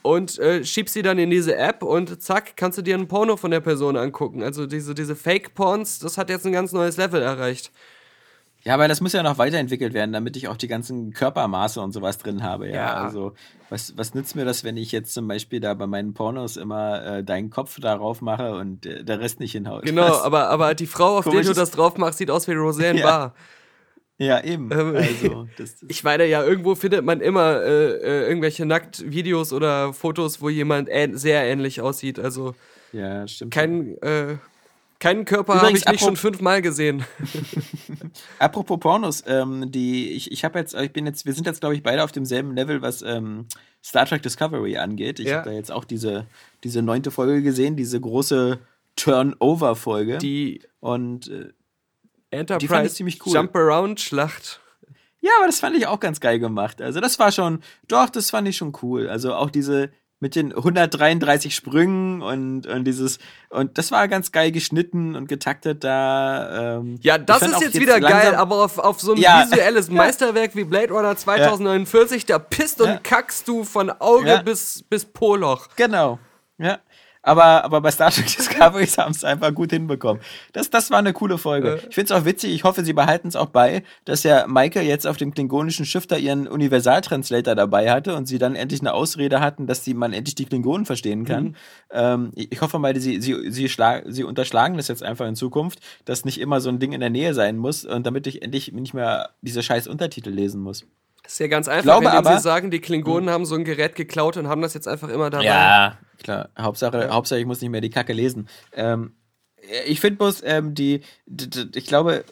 und äh, schiebst sie dann in diese App und zack, kannst du dir ein Porno von der Person angucken. Also diese, diese Fake-Porns, das hat jetzt ein ganz neues Level erreicht. Ja, aber das muss ja noch weiterentwickelt werden, damit ich auch die ganzen Körpermaße und sowas drin habe. Ja, Ja. also was, was nützt mir das, wenn ich jetzt zum Beispiel da bei meinen Pornos immer äh, deinen Kopf darauf mache und äh, der Rest nicht hinhaut? Genau, Das- aber, aber die Frau, auf die du das drauf machst, sieht aus wie Roseanne [LAUGHS] Ja. Barr. Ja, eben. Ähm, Also, [LAUGHS] das, das, Ich meine, ja, irgendwo findet man immer äh, äh, irgendwelche Nacktvideos oder Fotos, wo jemand sehr ähnlich aussieht. Also ja, stimmt. kein, Keinen Körper habe ich nicht schon fünfmal gesehen. [LAUGHS] Apropos Pornos, ähm, die, ich, ich habe jetzt, ich bin jetzt, wir sind jetzt, glaube ich, beide auf demselben Level, was ähm, Star Trek Discovery angeht. Ich Ja. habe da jetzt auch diese, diese neunte Folge gesehen, diese große Turnover-Folge. Die Und äh, Enterprise ziemlich cool. Jump-Around-Schlacht. ja, aber das fand ich auch ganz geil gemacht. Also das war schon, doch, das fand ich schon cool. Also auch diese mit den 133 Sprüngen und, und dieses, und das war ganz geil geschnitten und getaktet da. Ähm, Ja, das ist auch jetzt wieder geil, aber auf, auf so ein Ja. visuelles [LAUGHS] Meisterwerk wie Blade Runner 2049, da pisst und Ja. kackst du von Auge Ja. bis, bis Poloch. Genau. Ja. Aber, aber bei Star Trek [LAUGHS] Discovery haben sie es einfach gut hinbekommen. Das, das war eine coole Folge. Ich finde es auch witzig, ich hoffe, sie behalten es auch bei, dass ja Maike jetzt auf dem klingonischen Schiff da ihren Universaltranslator dabei hatte und sie dann endlich eine Ausrede hatten, dass die, man endlich die Klingonen verstehen kann. Ähm, ich ich hoffe mal, sie, sie, sie, schlag, sie unterschlagen das jetzt einfach in Zukunft, dass nicht immer so ein Ding in der Nähe sein muss und damit ich endlich nicht mehr diese scheiß Untertitel lesen muss. Ist ja ganz einfach, glaube indem aber- sie sagen, die Klingonen haben so ein Gerät geklaut und haben das jetzt einfach immer dabei. Ja, klar. Hauptsache, Hauptsache, ich muss nicht mehr die Kacke lesen. Ähm, ich finde bloß, ähm, die, d- d- ich glaube,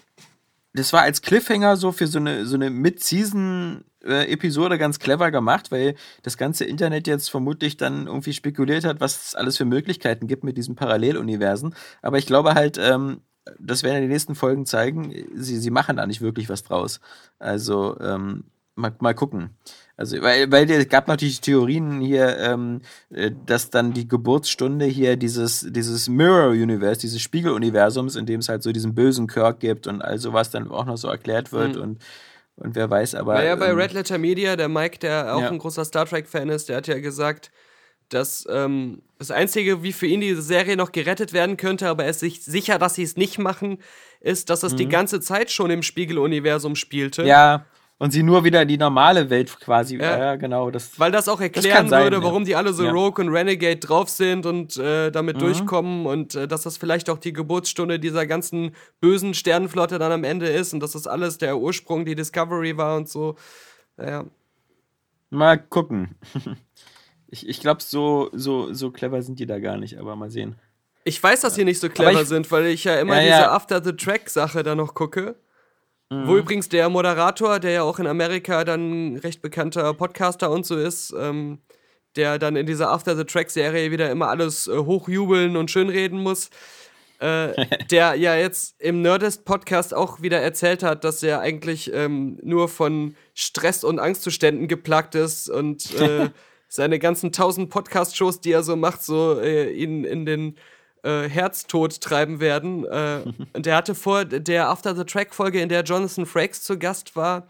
das war als Cliffhanger so für so eine, so eine Mid-Season-Episode ganz clever gemacht, weil das ganze Internet jetzt vermutlich dann irgendwie spekuliert hat, was es alles für Möglichkeiten gibt mit diesen Paralleluniversen. Aber ich glaube halt, ähm, das werden ja die nächsten Folgen zeigen, sie, sie machen da nicht wirklich was draus. Also, ähm, mal, mal gucken. Also, weil, weil es gab natürlich Theorien hier, ähm, äh, dass dann die Geburtsstunde hier dieses, dieses Mirror Universe, dieses Spiegeluniversums, in dem es halt so diesen bösen Kirk gibt und all sowas dann auch noch so erklärt wird und, und wer weiß, aber. Naja, bei ähm, Red Letter Media, der Mike, der auch Ja. ein großer Star Trek-Fan ist, der hat ja gesagt, dass ähm, das Einzige, wie für ihn diese Serie noch gerettet werden könnte, aber er ist sich sicher, dass sie es nicht machen, ist, dass es die ganze Zeit schon im Spiegeluniversum spielte. Mhm. Ja, und sie nur wieder in die normale Welt quasi. Ja. Ja, genau. Das, Weil das auch erklären sein, würde, ja. warum die alle so Ja. Mhm. Rogue und Renegade drauf sind und äh, damit durchkommen und äh, dass das vielleicht auch die Geburtsstunde dieser ganzen bösen Sternenflotte dann am Ende ist und dass das alles der Ursprung, die Discovery war und so. Ja. mal gucken. [LAUGHS] Ich, ich glaube, so, so, so clever sind die da gar nicht, aber mal sehen. Ich weiß, dass sie nicht so clever ich- sind, weil ich ja immer Ja, diese ja. After-the-Track-Sache da noch gucke. Mhm. Wo übrigens der Moderator, der ja auch in Amerika dann recht bekannter Podcaster und so ist, ähm, der dann in dieser After-the-Track-Serie wieder immer alles äh, hochjubeln und schönreden muss, äh, [LAUGHS] der ja jetzt im Nerdist-Podcast auch wieder erzählt hat, dass er eigentlich ähm, nur von Stress und Angstzuständen geplagt ist und äh, [LAUGHS] seine ganzen tausend Podcast-Shows, die er so macht, so äh, ihn in den äh, Herztod treiben werden. Äh, und er hatte vor der After the Track-Folge, in der Jonathan Frakes zu Gast war,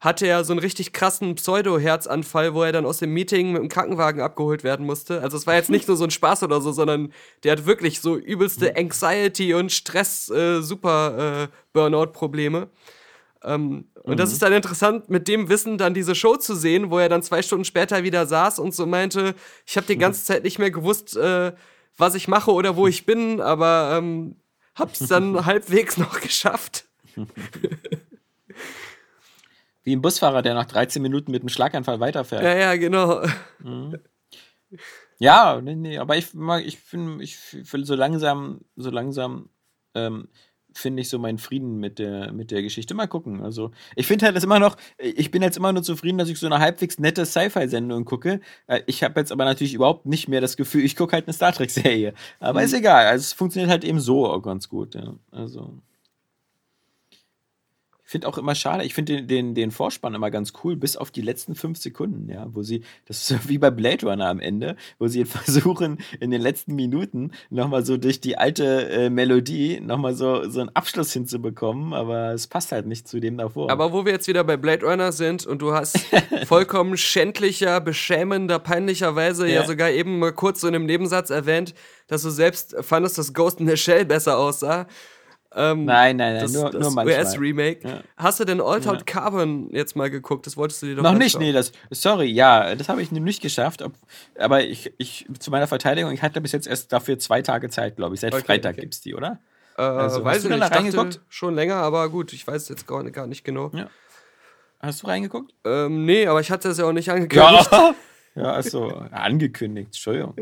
hatte er so einen richtig krassen Pseudo-Herzanfall, wo er dann aus dem Meeting mit dem Krankenwagen abgeholt werden musste. Also es war jetzt nicht nur so ein Spaß oder so, sondern der hat wirklich so übelste Anxiety und Stress, äh, super äh, Burnout-Probleme. Ähm, und das ist dann interessant, mit dem Wissen dann diese Show zu sehen, wo er dann zwei Stunden später wieder saß und so meinte, ich habe die [LAUGHS] ganze Zeit nicht mehr gewusst, äh, was ich mache oder wo ich bin, aber ähm, hab's dann [LAUGHS] halbwegs noch geschafft. Wie ein Busfahrer, der nach 13 Minuten mit einem Schlaganfall weiterfährt. Ja, ja, genau. Ja, nee, nee, aber ich ich finde, ich finde so langsam, so langsam ähm, finde ich so meinen Frieden mit der, mit der Geschichte. Mal gucken. Also, ich finde halt das immer noch, ich bin jetzt immer nur zufrieden, dass ich so eine halbwegs nette Sci-Fi-Sendung gucke. Äh, Ich habe jetzt aber natürlich überhaupt nicht mehr das Gefühl, ich gucke halt eine Star Trek-Serie. Aber ist egal. Also, es funktioniert halt eben so auch ganz gut. Ja. Also. Finde auch immer schade, ich finde den, den, den Vorspann immer ganz cool, bis auf die letzten fünf Sekunden, ja, wo sie, das ist so [LAUGHS] wie bei Blade Runner am Ende, wo sie [LAUGHS] versuchen, in den letzten Minuten nochmal so durch die alte äh, Melodie nochmal so, so einen Abschluss hinzubekommen, aber es passt halt nicht zu dem davor. Aber wo wir jetzt wieder bei Blade Runner sind und du hast [LAUGHS] vollkommen schändlicher, beschämender, peinlicherweise ja. Ja. sogar eben mal kurz so in einem Nebensatz erwähnt, dass du selbst fandest, dass Ghost in the Shell besser aussah. Ähm, nein, nein, nein, das, nur, das nur. US-Remake. Ja. Hast du denn Altered Carbon jetzt mal geguckt? Das wolltest du dir doch Noch nicht, anschauen. nee, das, sorry, ja, das habe ich nicht geschafft, ob, aber ich, ich, zu meiner Verteidigung, ich hatte bis jetzt erst dafür zwei Tage Zeit, glaube ich, seit Okay, Freitag okay. gibt's die, oder? Äh, Also, weiß hast du nicht. da reingeguckt? schon länger, aber gut, ich weiß jetzt gar, gar nicht genau. Ja. Hast du reingeguckt? Ähm, nee, aber ich hatte es ja auch nicht angekündigt. Ja, [LAUGHS] Ja, also angekündigt, Entschuldigung.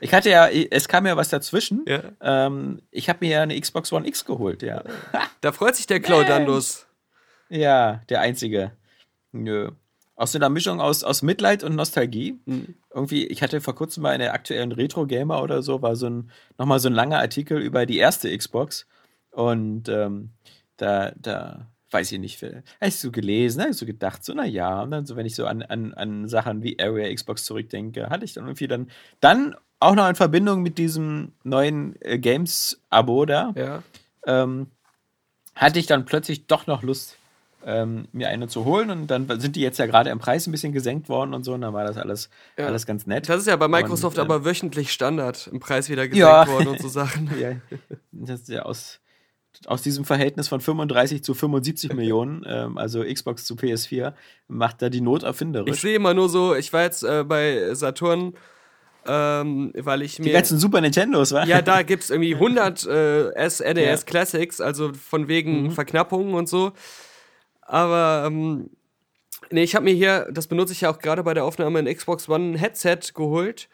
Ich hatte ja, es kam ja was dazwischen. Ja. Ähm, ich habe mir ja eine Xbox One X geholt, ja. Da freut sich der Claudandus. Ja, der einzige. Nö. Aus so einer Mischung aus, aus Mitleid und Nostalgie. Irgendwie, ich hatte vor kurzem mal in der aktuellen Retro Gamer oder so, war so ein, nochmal so ein langer Artikel über die erste Xbox. Und ähm, da, da, weiß ich nicht, ich so gelesen, ich so gedacht, so, na ja, und dann so, wenn ich so an, an, an Sachen wie Area Xbox zurückdenke, hatte ich dann irgendwie dann, dann auch noch in Verbindung mit diesem neuen äh, Games-Abo da, Ja. ähm, hatte ich dann plötzlich doch noch Lust, ähm, mir eine zu holen. Und dann sind die jetzt ja gerade im Preis ein bisschen gesenkt worden und so. Und dann war das alles, Ja. alles ganz nett. Das ist ja bei Microsoft Und, ähm, aber wöchentlich Standard, im Preis wieder gesenkt Ja. worden und so [LAUGHS] Sachen. ja, das ist ja aus, aus diesem Verhältnis von 35 zu 75 [LAUGHS] Millionen, ähm, also Xbox zu PS4, macht da die Not Ich erfinderisch. sehe immer nur so, ich war jetzt äh, bei Saturn, ähm, weil ich Die mir. ganzen Super Nintendos, wa? Ja, da gibt es [LAUGHS] irgendwie 100 äh, SNES Ja. Classics, also von wegen Mhm. Verknappungen und so. Aber ähm, nee, ich habe mir hier, das benutze ich ja auch gerade bei der Aufnahme, ein Xbox One Headset geholt.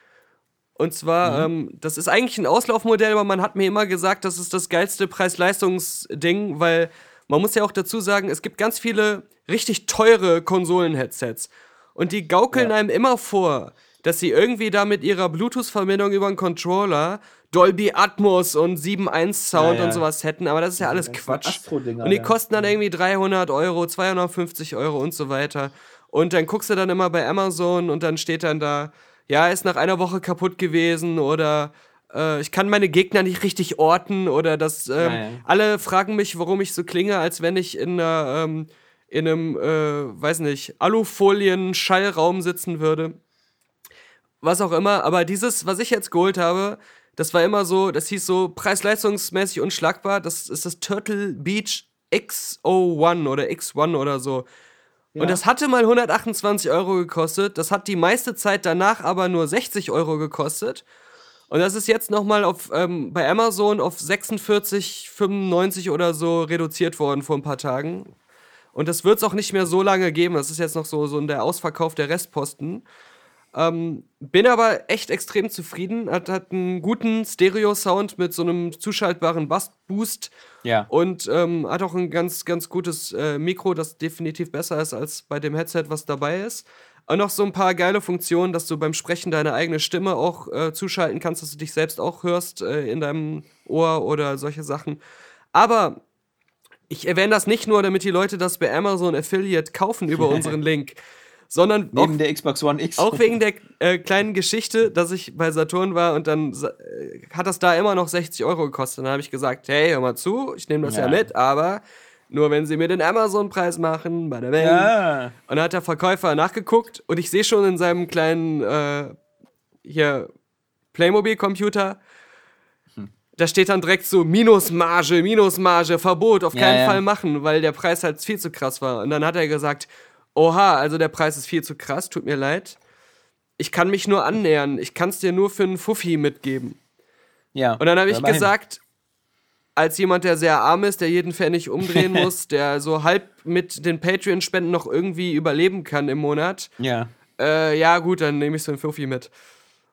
Und zwar, Mhm. ähm, das ist eigentlich ein Auslaufmodell, aber man hat mir immer gesagt, das ist das geilste Preis-Leistungs-Ding, weil man muss ja auch dazu sagen, es gibt ganz viele richtig teure Konsolen-Headsets. Und die gaukeln Ja. einem immer vor, dass sie irgendwie da mit ihrer Bluetooth-Verbindung über einen Controller Dolby Atmos und 7.1 Sound Ja, ja. und sowas hätten, aber das ist ja alles Quatsch. Und die kosten dann irgendwie 300 Euro, 250 Euro und so weiter. Und dann guckst du dann immer bei Amazon und dann steht dann da, ja, ist nach einer Woche kaputt gewesen oder äh, ich kann meine Gegner nicht richtig orten oder das, ähm, ja. alle fragen mich, warum ich so klinge, als wenn ich in einer, ähm, in einem, äh, weiß nicht, Alufolien-Schallraum sitzen würde was auch immer, aber dieses, was ich jetzt geholt habe, das war immer so, das hieß so preis-leistungsmäßig unschlagbar. Das ist das Turtle Beach X01 oder X1 oder so. Und das hatte mal 128 Euro gekostet. Das hat die meiste Zeit danach aber nur 60 Euro gekostet. Und das ist jetzt nochmal auf, ähm, bei Amazon auf 46,95 oder so reduziert worden vor ein paar Tagen. Und das wird es auch nicht mehr so lange geben. Das ist jetzt noch so, so der Ausverkauf der Restposten. Ähm, bin aber echt extrem zufrieden. Hat, hat einen guten Stereo-Sound mit so einem zuschaltbaren Bass-Boost Ja. und ähm, hat auch ein ganz, ganz gutes äh, Mikro, das definitiv besser ist als bei dem Headset, was dabei ist. Und noch so ein paar geile Funktionen, dass du beim Sprechen deine eigene Stimme auch äh, zuschalten kannst, dass du dich selbst auch hörst äh, in deinem Ohr oder solche Sachen. Aber ich erwähne das nicht nur, damit die Leute das bei Amazon Affiliate kaufen über [LAUGHS] unseren Link, sondern auch Neben der Xbox One X. auch wegen der äh, kleinen Geschichte, dass ich bei Saturn war und dann äh, hat das da immer noch 60 Euro gekostet. Dann habe ich gesagt, hey, hör mal zu, ich nehme das ja. Ja. mit, aber nur wenn sie mir den Amazon-Preis machen, bei der Welt. Ja. Und dann hat der Verkäufer nachgeguckt und ich sehe schon in seinem kleinen äh, hier Playmobil-Computer, da steht dann direkt so Minusmarge, Minusmarge, Verbot, auf Ja, keinen ja. Fall machen, weil der Preis halt viel zu krass war. Und dann hat er gesagt, oha, also der Preis ist viel zu krass, tut mir leid. Ich kann mich nur annähern, ich kann es dir nur für einen Fuffi mitgeben. ja. Und dann habe ich gesagt, als jemand, der sehr arm ist, der jeden Pfennig umdrehen [LAUGHS] muss, der so halb mit den Patreon-Spenden noch irgendwie überleben kann im Monat, Ja. äh, ja gut, dann nehme ich so ein Fuffi mit.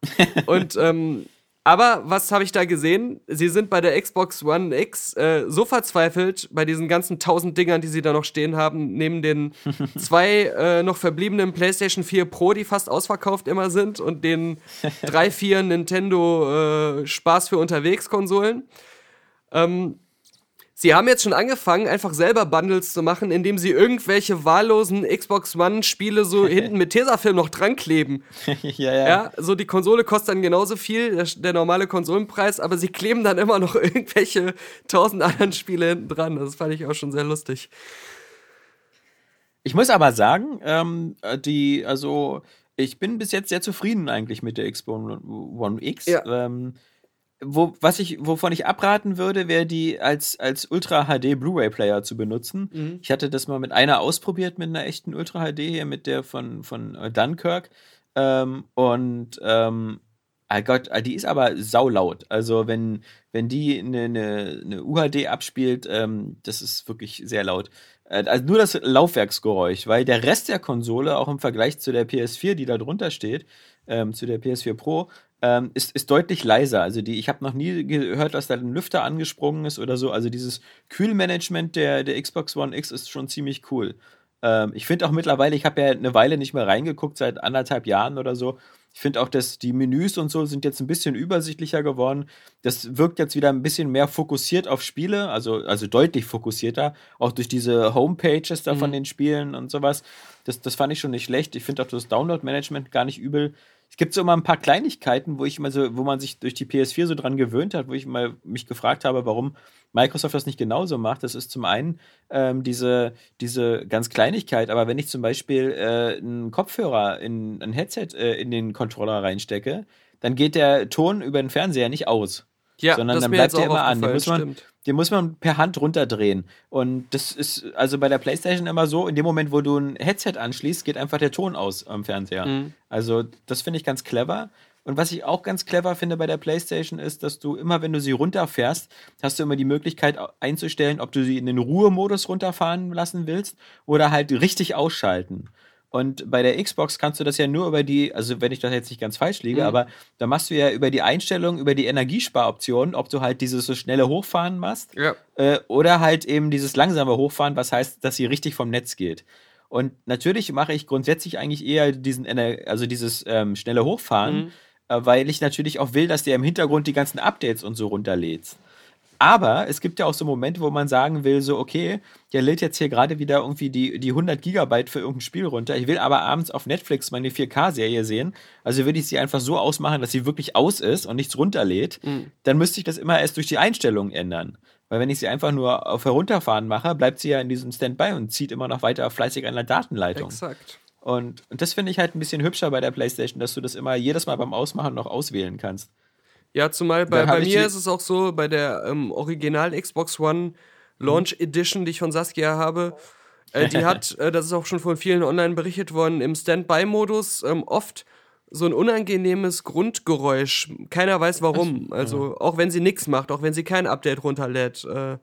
[LAUGHS] Und ähm, aber was habe ich da gesehen? Sie sind bei der Xbox One X äh, so verzweifelt bei diesen ganzen tausend Dingern, die sie da noch stehen haben, neben den [LAUGHS] zwei äh, noch verbliebenen PlayStation 4 Pro, die fast ausverkauft immer sind, und den [LAUGHS] drei, vier Nintendo äh, Spaß für unterwegs Konsolen. Ähm, Sie haben jetzt schon angefangen, einfach selber Bundles zu machen, indem sie irgendwelche wahllosen Xbox One-Spiele so [LAUGHS] hinten mit Tesafilm noch dran kleben. [LAUGHS] ja, ja. Ja, so die Konsole kostet dann genauso viel, der, der normale Konsolenpreis, aber sie kleben dann immer noch [LAUGHS] irgendwelche tausend anderen Spiele hinten dran. Das fand ich auch schon sehr lustig. Ich muss aber sagen, ähm, die, also, ich bin bis jetzt sehr zufrieden eigentlich mit der Xbox One X. Ja. Ähm, wo, was ich, wovon ich abraten würde, wäre die als, als Ultra HD Blu-ray Player zu benutzen. Mhm. Ich hatte das mal mit einer ausprobiert, mit einer echten Ultra HD hier, mit der von, von äh, Dunkirk. Ähm, und ähm, Ah Gott, ah, die ist aber saulaut. Also wenn, wenn die eine, eine, eine UHD abspielt, ähm, das ist wirklich sehr laut. Äh, also nur das Laufwerksgeräusch, weil der Rest der Konsole, auch im Vergleich zu der PS4, die da drunter steht, ähm, zu der PS4 Pro, ähm, ist, ist deutlich leiser. Also die, ich habe noch nie gehört, dass da ein Lüfter angesprungen ist oder so. Also dieses Kühlmanagement der, der Xbox One X ist schon ziemlich cool. Ähm, ich finde auch mittlerweile, ich habe ja eine Weile nicht mehr reingeguckt, seit anderthalb Jahren oder so. Ich finde auch, dass die Menüs und so sind jetzt ein bisschen übersichtlicher geworden. Das wirkt jetzt wieder ein bisschen mehr fokussiert auf Spiele, also, also deutlich fokussierter, auch durch diese Homepages da von Mhm. den Spielen und sowas. Das, das fand ich schon nicht schlecht. Ich finde auch das Download-Management gar nicht übel. Es gibt so immer ein paar Kleinigkeiten, wo ich immer so, wo man sich durch die PS4 so dran gewöhnt hat, wo ich mal mich gefragt habe, warum Microsoft das nicht genauso macht. Das ist zum einen ähm, diese, diese ganz Kleinigkeit, aber wenn ich zum Beispiel äh, einen Kopfhörer in ein Headset äh, in den Controller reinstecke, dann geht der Ton über den Fernseher nicht aus. Ja, sondern dann bleibt der immer an. Den muss, man, stimmt. den muss man per Hand runterdrehen. Und das ist also bei der PlayStation immer so, in dem Moment, wo du ein Headset anschließt, geht einfach der Ton aus am Fernseher. Mhm. Also das finde ich ganz clever. Und was ich auch ganz clever finde bei der PlayStation ist, dass du immer, wenn du sie runterfährst, hast du immer die Möglichkeit einzustellen, ob du sie in den Ruhemodus runterfahren lassen willst oder halt richtig ausschalten. Und bei der Xbox kannst du das ja nur über die, also wenn ich das jetzt nicht ganz falsch liege, Mhm. aber da machst du ja über die Einstellung, über die Energiesparoption, ob du halt dieses so schnelle Hochfahren machst Ja. äh, oder halt eben dieses langsame Hochfahren, was heißt, dass sie richtig vom Netz geht. Und natürlich mache ich grundsätzlich eigentlich eher diesen, Ener- also dieses ähm, schnelle Hochfahren, Mhm. äh, weil ich natürlich auch will, dass der im Hintergrund die ganzen Updates und so runterlädt. Aber es gibt ja auch so Momente, wo man sagen will, so, okay, der lädt jetzt hier gerade wieder irgendwie die, die 100 Gigabyte für irgendein Spiel runter. Ich will aber abends auf Netflix meine 4K-Serie sehen. Also will ich sie einfach so ausmachen, dass sie wirklich aus ist und nichts runterlädt. Mhm. Dann müsste ich das immer erst durch die Einstellungen ändern. Weil wenn ich sie einfach nur auf Herunterfahren mache, bleibt sie ja in diesem Standby und zieht immer noch weiter fleißig an der Datenleitung. Exakt. Und, und das finde ich halt ein bisschen hübscher bei der PlayStation, dass du das immer jedes Mal beim Ausmachen noch auswählen kannst. Ja, zumal bei, bei mir ist es auch so, bei der ähm, Original Xbox One Launch Edition, die ich von Saskia habe, äh, die [LAUGHS] hat, äh, das ist auch schon von vielen online berichtet worden, im Standby-Modus ähm, oft so ein unangenehmes Grundgeräusch. Keiner weiß warum. Also auch wenn sie nichts macht, auch wenn sie kein Update runterlädt. Äh,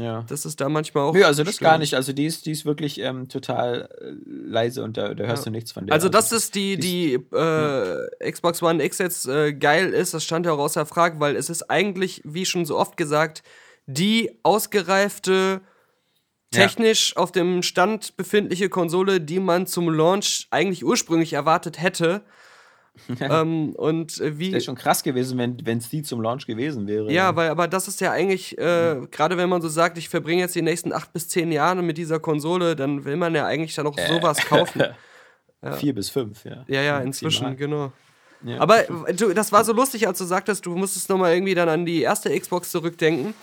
Ja. das ist da manchmal auch. Nö, also das gar störend. nicht. Also die ist, die ist wirklich ähm, total äh, leise und da, da hörst du nichts von der. Also, dass es die, die äh, Xbox One X jetzt äh, geil ist, das stand ja auch außer Frage, weil es ist eigentlich, wie schon so oft gesagt, die ausgereifte, Ja. technisch auf dem Stand befindliche Konsole, die man zum Launch eigentlich ursprünglich erwartet hätte. [LAUGHS] ähm, und äh, wie. Wäre schon krass gewesen, wenn es die zum Launch gewesen wäre. Ja, weil, aber das ist ja eigentlich, äh, gerade wenn man so sagt, ich verbringe jetzt die nächsten acht bis zehn Jahre mit dieser Konsole, dann will man ja eigentlich dann auch sowas kaufen. [LAUGHS] Vier bis fünf, ja. Ja, ja, Maximal. inzwischen, genau. Ja. Aber äh, du, das war so lustig, als du sagtest, du musstest nochmal irgendwie dann an die erste Xbox zurückdenken.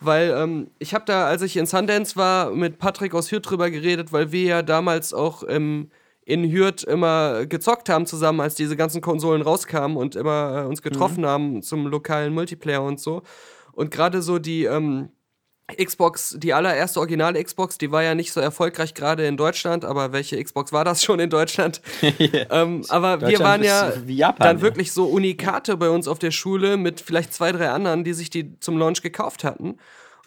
Weil ähm, ich habe da, als ich in Sundance war, mit Patrick aus Hürth drüber geredet, weil wir ja damals auch ähm, in Hürth immer gezockt haben zusammen, als diese ganzen Konsolen rauskamen und immer äh, uns getroffen haben zum lokalen Multiplayer und so. Und gerade so die ähm, Xbox, die allererste originale Xbox, die war ja nicht so erfolgreich gerade in Deutschland, aber welche Xbox war das [LAUGHS] schon in Deutschland? [LAUGHS] ähm, aber wir Deutschland waren ist ja Japan, dann ja. wirklich so Unikate bei uns auf der Schule mit vielleicht zwei, drei anderen, die sich die zum Launch gekauft hatten.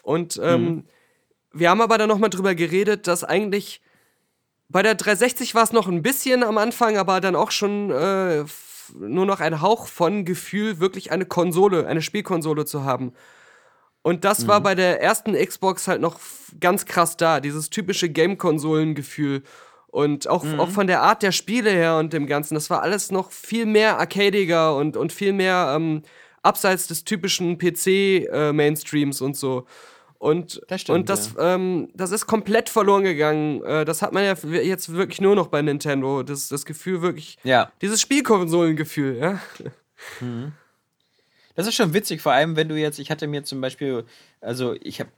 Und ähm, Mhm. wir haben aber dann nochmal drüber geredet, dass eigentlich bei der 360 war es noch ein bisschen am Anfang, aber dann auch schon äh, nur noch ein Hauch von Gefühl, wirklich eine Konsole, eine Spielkonsole zu haben. Und das Mhm. war bei der ersten Xbox halt noch ganz krass da, dieses typische Game-Konsolen-Gefühl. Und auch, Mhm. auch von der Art der Spiele her und dem Ganzen, das war alles noch viel mehr arcadiger und, und viel mehr ähm, abseits des typischen PC-Mainstreams und so. Und Das stimmt, und das, ähm, das ist komplett verloren gegangen. Äh, das hat man ja jetzt wirklich nur noch bei Nintendo. Das, das Gefühl wirklich, Ja. dieses Spielkonsolengefühl, ja. Das ist schon witzig, vor allem wenn du jetzt, ich hatte mir zum Beispiel, also ich habe,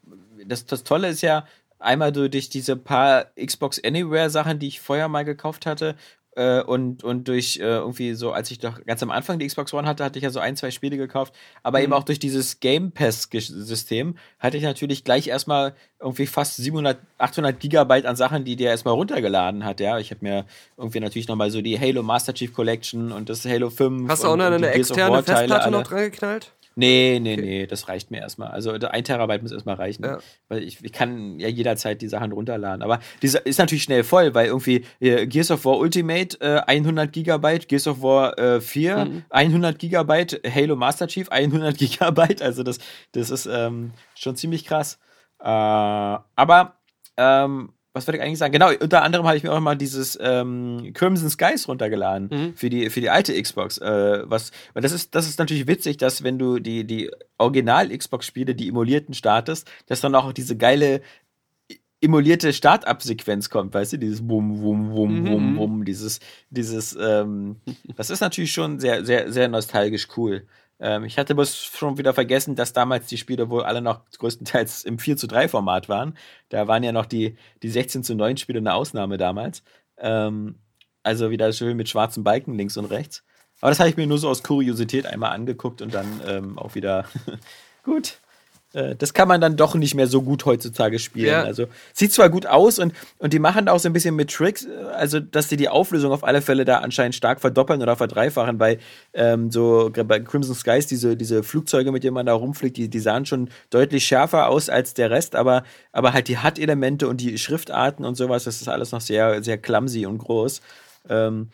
das, das Tolle ist ja, einmal du durch diese paar Xbox Anywhere Sachen, die ich vorher mal gekauft hatte, Äh, und, und durch äh, irgendwie so, als ich doch ganz am Anfang die Xbox One hatte, hatte ich ja so ein, zwei Spiele gekauft. Aber eben auch durch dieses Game Pass-System hatte ich natürlich gleich erstmal irgendwie fast 700, 800 Gigabyte an Sachen, die der erstmal runtergeladen hat. Ja, ich habe mir irgendwie natürlich nochmal so die Halo Master Chief Collection und das Halo 5. Hast du auch noch eine externe Festplatte noch alle. dran geknallt? Nee, nee, nee, das reicht mir erstmal. Also ein Terabyte muss erstmal reichen. Ja. Weil ich, ich kann ja jederzeit die Sachen runterladen. Aber dieser ist natürlich schnell voll, weil irgendwie äh, Gears of War Ultimate äh, 100 Gigabyte, Gears of War äh, 4 Mhm. 100 Gigabyte, Halo Master Chief 100 [LAUGHS] Gigabyte. Also das, das ist ähm, schon ziemlich krass. Äh, aber ähm, was wollte ich eigentlich sagen? Genau, unter anderem habe ich mir auch mal dieses ähm, Crimson Skies runtergeladen Mhm. für, die, für die alte Xbox. Äh, was, weil das ist, das ist natürlich witzig, dass wenn du die, die Original-Xbox-Spiele, die emulierten startest, dass dann auch diese geile emulierte Start-up-Sequenz kommt, weißt du, dieses Wum, Wum, Wum, Mhm. Wum, Wum, dieses, dieses, ähm, [LAUGHS] das ist natürlich schon sehr, sehr, sehr nostalgisch cool. Ähm, ich hatte bloß schon wieder vergessen, dass damals die Spiele wohl alle noch größtenteils im 4 zu 3 Format waren. Da waren ja noch die, die 16 zu 9 Spiele eine Ausnahme damals. Ähm, also wieder schön mit schwarzen Balken links und rechts. Aber das habe ich mir nur so aus Kuriosität einmal angeguckt und dann ähm, auch wieder [LAUGHS] gut. Äh, Das kann man dann doch nicht mehr so gut heutzutage spielen. Ja. Also sieht zwar gut aus und, und die machen da auch so ein bisschen mit Tricks, äh, also dass die die Auflösung auf alle Fälle da anscheinend stark verdoppeln oder verdreifachen. Bei ähm, so bei Crimson Skies diese diese Flugzeuge, mit denen man da rumfliegt, die, die sahen schon deutlich schärfer aus als der Rest, aber aber halt die HUD-Elemente und die Schriftarten und sowas, das ist alles noch sehr sehr clumsy und groß. Ähm,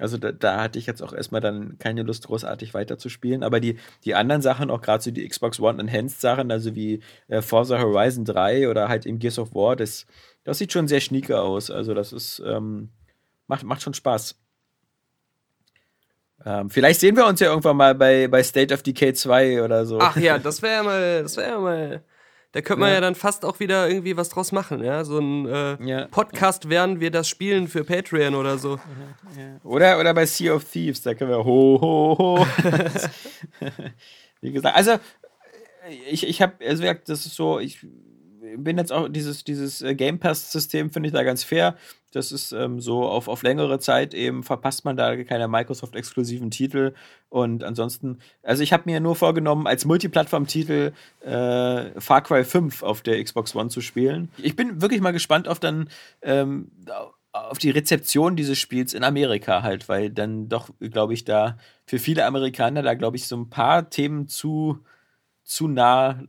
also da, da hatte ich jetzt auch erstmal dann keine Lust, großartig weiterzuspielen. Aber die, die anderen Sachen, auch gerade so die Xbox One Enhanced Sachen, also wie äh, Forza Horizon 3 oder halt eben Gears of War, das, das sieht schon sehr schnieke aus. Also das ist, ähm, macht, macht schon Spaß. Ähm, vielleicht sehen wir uns ja irgendwann mal bei, bei State of Decay 2 oder so. Ach ja, [LAUGHS] das wäre ja mal, das wäre ja mal. Da könnte man ja. Ja. dann fast auch wieder irgendwie was draus machen, ja? So ein äh, Ja. Podcast, während wir das spielen für Patreon oder so. Oder, oder bei Sea of Thieves, da können wir ho, ho, ho. [LAUGHS] Wie gesagt, also ich, ich habe, also das ist so, ich bin jetzt auch, dieses, dieses äh, Game Pass-System finde ich da ganz fair. Das ist ähm, so auf, auf längere Zeit eben verpasst man da keine Microsoft-exklusiven Titel. Und ansonsten, also ich habe mir nur vorgenommen, als Multiplattform-Titel äh, Far Cry 5 auf der Xbox One zu spielen. Ich bin wirklich mal gespannt auf dann ähm, auf die Rezeption dieses Spiels in Amerika halt, weil dann doch, glaube ich, da für viele Amerikaner da, glaube ich, so ein paar Themen zu, zu nah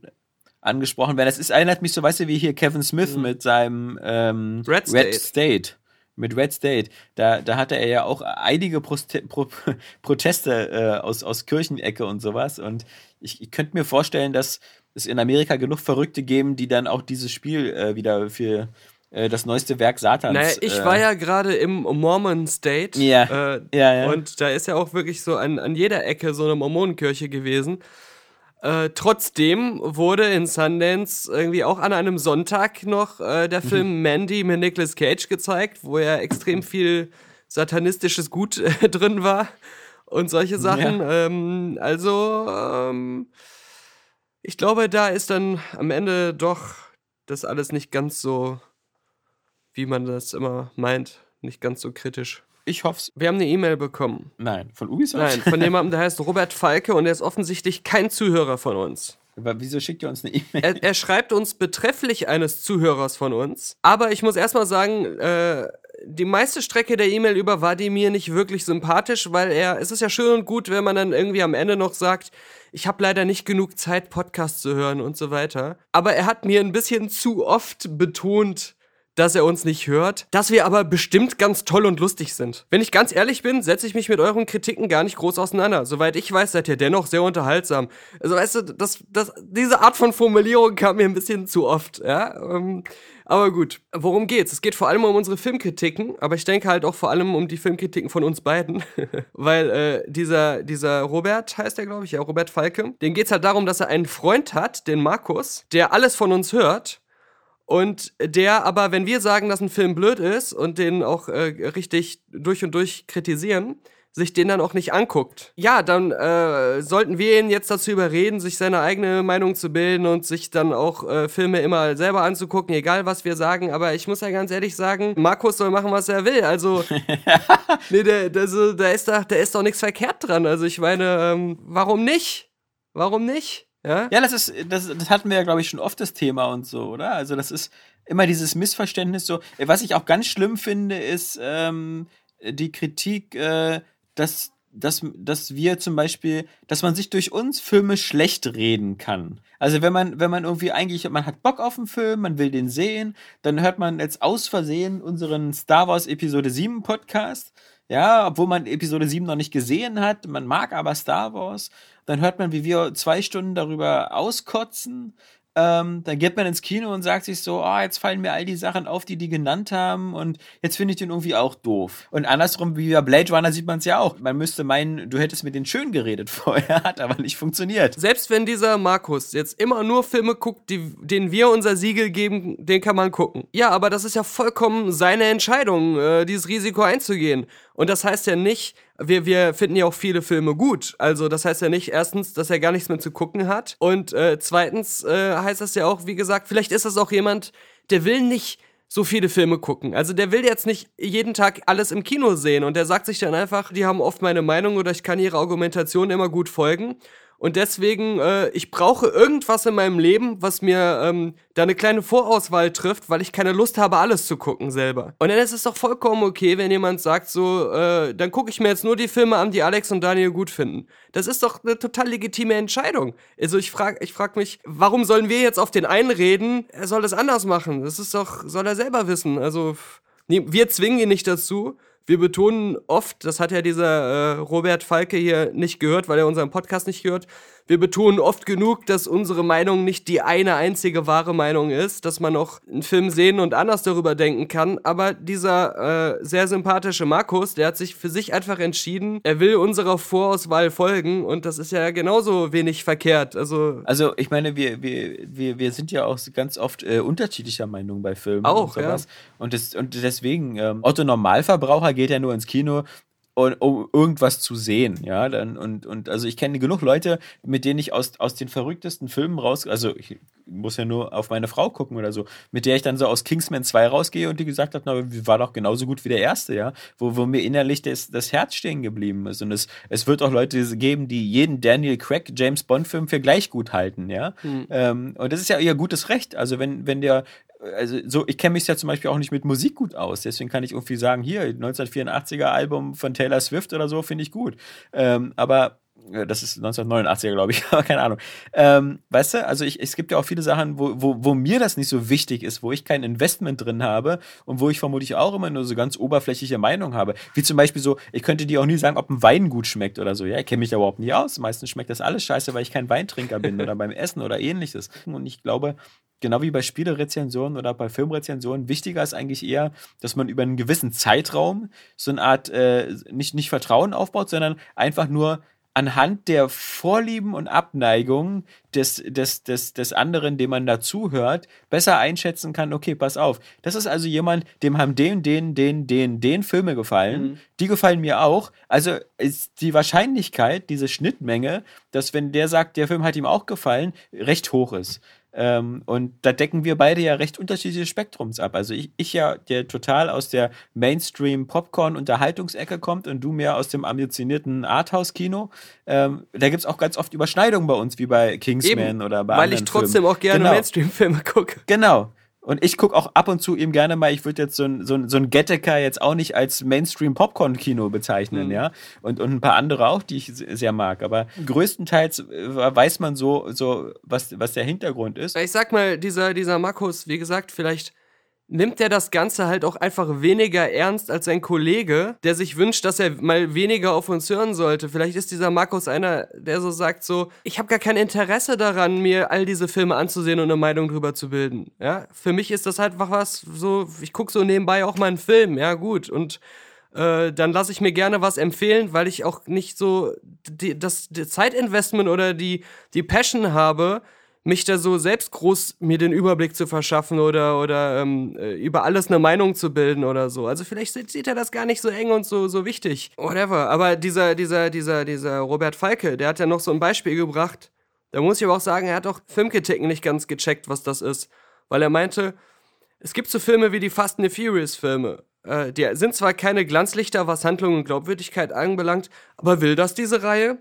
angesprochen werden. Das ist, erinnert mich so, weißt du, wie hier Kevin Smith mit seinem ähm, Red State. State. Mit Red State. Da, da hatte er ja auch einige Proste Pro [LAUGHS] Proteste äh, aus, aus Kirchenecke und sowas. Und ich, ich könnte mir vorstellen, dass es in Amerika genug Verrückte geben, die dann auch dieses Spiel äh, wieder für äh, das neueste Werk Satans. Naja, ich äh, war ja gerade im Mormon State. Ja. Äh, Ja, ja. Und da ist ja auch wirklich so an, an jeder Ecke so eine Mormonenkirche gewesen. Äh, trotzdem wurde in Sundance irgendwie auch an einem Sonntag noch äh, der Film Mandy mit Nicolas Cage gezeigt, wo ja extrem viel satanistisches Gut äh, [LAUGHS] drin war und solche Sachen. Ähm, also, ähm, ich glaube, da ist dann am Ende doch das alles nicht ganz so, wie man das immer meint, nicht ganz so kritisch. Ich hoff's. Wir haben eine E-Mail bekommen. Nein, von Ubisoft? Nein, von jemandem, der heißt Robert Falke und er ist offensichtlich kein Zuhörer von uns. Aber wieso schickt ihr uns eine E-Mail? Er, er schreibt uns betrefflich eines Zuhörers von uns. Aber ich muss erstmal sagen, äh, die meiste Strecke der E-Mail über war die mir nicht wirklich sympathisch, weil er, es ist ja schön und gut, wenn man dann irgendwie am Ende noch sagt, ich habe leider nicht genug Zeit, Podcasts zu hören und so weiter. Aber er hat mir ein bisschen zu oft betont, dass er uns nicht hört, dass wir aber bestimmt ganz toll und lustig sind. Wenn ich ganz ehrlich bin, setze ich mich mit euren Kritiken gar nicht groß auseinander. Soweit ich weiß, seid ihr dennoch sehr unterhaltsam. Also weißt du, das, das, diese Art von Formulierung kam mir ein bisschen zu oft, ja. Ähm, aber gut, worum geht's? Es geht vor allem um unsere Filmkritiken, aber ich denke halt auch vor allem um die Filmkritiken von uns beiden. [LAUGHS] Weil äh, dieser, dieser Robert heißt er, glaube ich, ja, Robert Falke, dem geht's halt darum, dass er einen Freund hat, den Markus, der alles von uns hört und der aber, wenn wir sagen, dass ein Film blöd ist und den auch äh, richtig durch und durch kritisieren, sich den dann auch nicht anguckt. Ja, dann äh, sollten wir ihn jetzt dazu überreden, sich seine eigene Meinung zu bilden und sich dann auch äh, Filme immer selber anzugucken, egal was wir sagen. Aber ich muss ja ganz ehrlich sagen, Markus soll machen, was er will. Also, [LAUGHS] nee, der, der, da ist doch, da ist doch nichts verkehrt dran. Also ich meine, ähm, warum nicht? Warum nicht? Ja, Ja, das ist, das, das hatten wir ja, glaube ich, schon oft das Thema und so, oder? Also, das ist immer dieses Missverständnis so. Was ich auch ganz schlimm finde, ist ähm, die Kritik, äh, dass, dass, dass wir zum Beispiel, dass man sich durch uns Filme schlecht reden kann. Also wenn man, wenn man irgendwie eigentlich, man hat Bock auf einen Film, man will den sehen, dann hört man jetzt aus Versehen unseren Star Wars Episode 7 Podcast. Ja, obwohl man Episode 7 noch nicht gesehen hat, man mag aber Star Wars. Dann hört man, wie wir zwei Stunden darüber auskotzen. Ähm, dann geht man ins Kino und sagt sich so, oh, jetzt fallen mir all die Sachen auf, die die genannt haben und jetzt finde ich den irgendwie auch doof. Und andersrum, wie bei Blade Runner sieht man es ja auch. Man müsste meinen, du hättest mit denen schön geredet [LAUGHS] vorher, hat aber nicht funktioniert. Selbst wenn dieser Markus jetzt immer nur Filme guckt, die, denen wir unser Siegel geben, den kann man gucken. Ja, aber das ist ja vollkommen seine Entscheidung, äh, dieses Risiko einzugehen. Und das heißt ja nicht, wir, wir finden ja auch viele Filme gut. Also das heißt ja nicht erstens, dass er gar nichts mehr zu gucken hat. Und äh, zweitens äh, heißt das ja auch, wie gesagt, vielleicht ist das auch jemand, der will nicht so viele Filme gucken. Also der will jetzt nicht jeden Tag alles im Kino sehen und der sagt sich dann einfach, die haben oft meine Meinung oder ich kann ihrer Argumentation immer gut folgen. Und deswegen, äh, ich brauche irgendwas in meinem Leben, was mir ähm, da eine kleine Vorauswahl trifft, weil ich keine Lust habe, alles zu gucken selber. Und dann ist es doch vollkommen okay, wenn jemand sagt so, äh, dann gucke ich mir jetzt nur die Filme an, die Alex und Daniel gut finden. Das ist doch eine total legitime Entscheidung. Also ich frage ich frag mich, warum sollen wir jetzt auf den einreden, er soll das anders machen? Das ist doch, soll er selber wissen. Also wir zwingen ihn nicht dazu. Wir betonen oft, das hat ja dieser äh, Robert Falke hier nicht gehört, weil er unseren Podcast nicht gehört. Wir betonen oft genug, dass unsere Meinung nicht die eine einzige wahre Meinung ist, dass man auch einen Film sehen und anders darüber denken kann. Aber dieser äh, sehr sympathische Markus, der hat sich für sich einfach entschieden, er will unserer Vorauswahl folgen und das ist ja genauso wenig verkehrt. Also Also ich meine, wir, wir, wir, wir sind ja auch ganz oft äh, unterschiedlicher Meinung bei Filmen Auch, und sowas. Und, das, und deswegen, ähm, Otto Normalverbraucher geht ja nur ins Kino, und, um irgendwas zu sehen, ja, dann und und also ich kenne genug Leute, mit denen ich aus aus den verrücktesten Filmen raus, also ich muss ja nur auf meine Frau gucken oder so, mit der ich dann so aus Kingsman 2 rausgehe und die gesagt hat, na, war doch genauso gut wie der erste, ja, wo, wo mir innerlich das, das Herz stehen geblieben ist. Und es es wird auch Leute geben, die jeden Daniel Craig James Bond Film für gleich gut halten, ja, ähm, und das ist ja ihr gutes Recht, also wenn wenn der also so, ich kenne mich ja zum Beispiel auch nicht mit Musik gut aus, deswegen kann ich irgendwie sagen, hier, 1984er Album von Taylor Swift oder so, finde ich gut. Ähm, aber das ist 1989er, glaube ich, [LAUGHS] aber keine Ahnung. Ähm, weißt du, also ich, es gibt ja auch viele Sachen, wo, wo, wo mir das nicht so wichtig ist, wo ich kein Investment drin habe und wo ich vermutlich auch immer nur so ganz oberflächliche Meinung habe. Wie zum Beispiel so, ich könnte dir auch nie sagen, ob ein Wein gut schmeckt oder so. Ja, ich kenne mich da überhaupt nie aus. Meistens schmeckt das alles scheiße, weil ich kein Weintrinker bin oder beim Essen oder ähnliches. Und ich glaube, genau wie bei Spielerezensionen oder bei Filmrezensionen, wichtiger ist eigentlich eher, dass man über einen gewissen Zeitraum so eine Art, äh, nicht, nicht Vertrauen aufbaut, sondern einfach nur anhand der Vorlieben und Abneigungen des, des, des, des anderen, dem man dazuhört, besser einschätzen kann, okay, pass auf. Das ist also jemand, dem haben den, den, den, den, den Filme gefallen. Mhm. Die gefallen mir auch. Also ist die Wahrscheinlichkeit, diese Schnittmenge, dass wenn der sagt, der Film hat ihm auch gefallen, recht hoch ist. Ähm, und da decken wir beide ja recht unterschiedliche Spektrums ab. Also ich, ich ja, der total aus der Mainstream-Popcorn-Unterhaltungsecke kommt und du mehr aus dem ambitionierten Arthouse-Kino. Ähm, da gibt's auch ganz oft Überschneidungen bei uns, wie bei Kingsman Eben, oder bei weil ich anderen trotzdem Filmen. auch gerne Genau. Mainstream-Filme gucke. Genau. Und ich gucke auch ab und zu eben gerne mal, ich würde jetzt so ein, so ein, so ein Gattaker jetzt auch nicht als Mainstream-Popcorn-Kino bezeichnen, ja. Und, und ein paar andere auch, die ich se- sehr mag. Aber größtenteils äh, weiß man so, so was, was der Hintergrund ist. Ich sag mal, dieser, dieser Markus, wie gesagt, vielleicht nimmt er das Ganze halt auch einfach weniger ernst als sein Kollege, der sich wünscht, dass er mal weniger auf uns hören sollte. Vielleicht ist dieser Markus einer, der so sagt so, ich habe gar kein Interesse daran, mir all diese Filme anzusehen und eine Meinung drüber zu bilden. Ja, für mich ist das halt einfach was so, ich gucke so nebenbei auch mal einen Film, ja gut und äh, dann lasse ich mir gerne was empfehlen, weil ich auch nicht so die, das die Zeitinvestment oder die, die Passion habe, mich da so selbst groß mir den Überblick zu verschaffen oder, oder ähm, äh, über alles eine Meinung zu bilden oder so. Also vielleicht sieht, er das gar nicht so eng und so, so wichtig. Whatever. Aber dieser, dieser, dieser, dieser Robert Falke, der hat ja noch so ein Beispiel gebracht. Da muss ich aber auch sagen, er hat auch Filmkritiken nicht ganz gecheckt, was das ist. Weil er meinte, es gibt so Filme wie die Fast and the Furious Filme. Äh, die sind zwar keine Glanzlichter, was Handlung und Glaubwürdigkeit anbelangt, aber will das diese Reihe?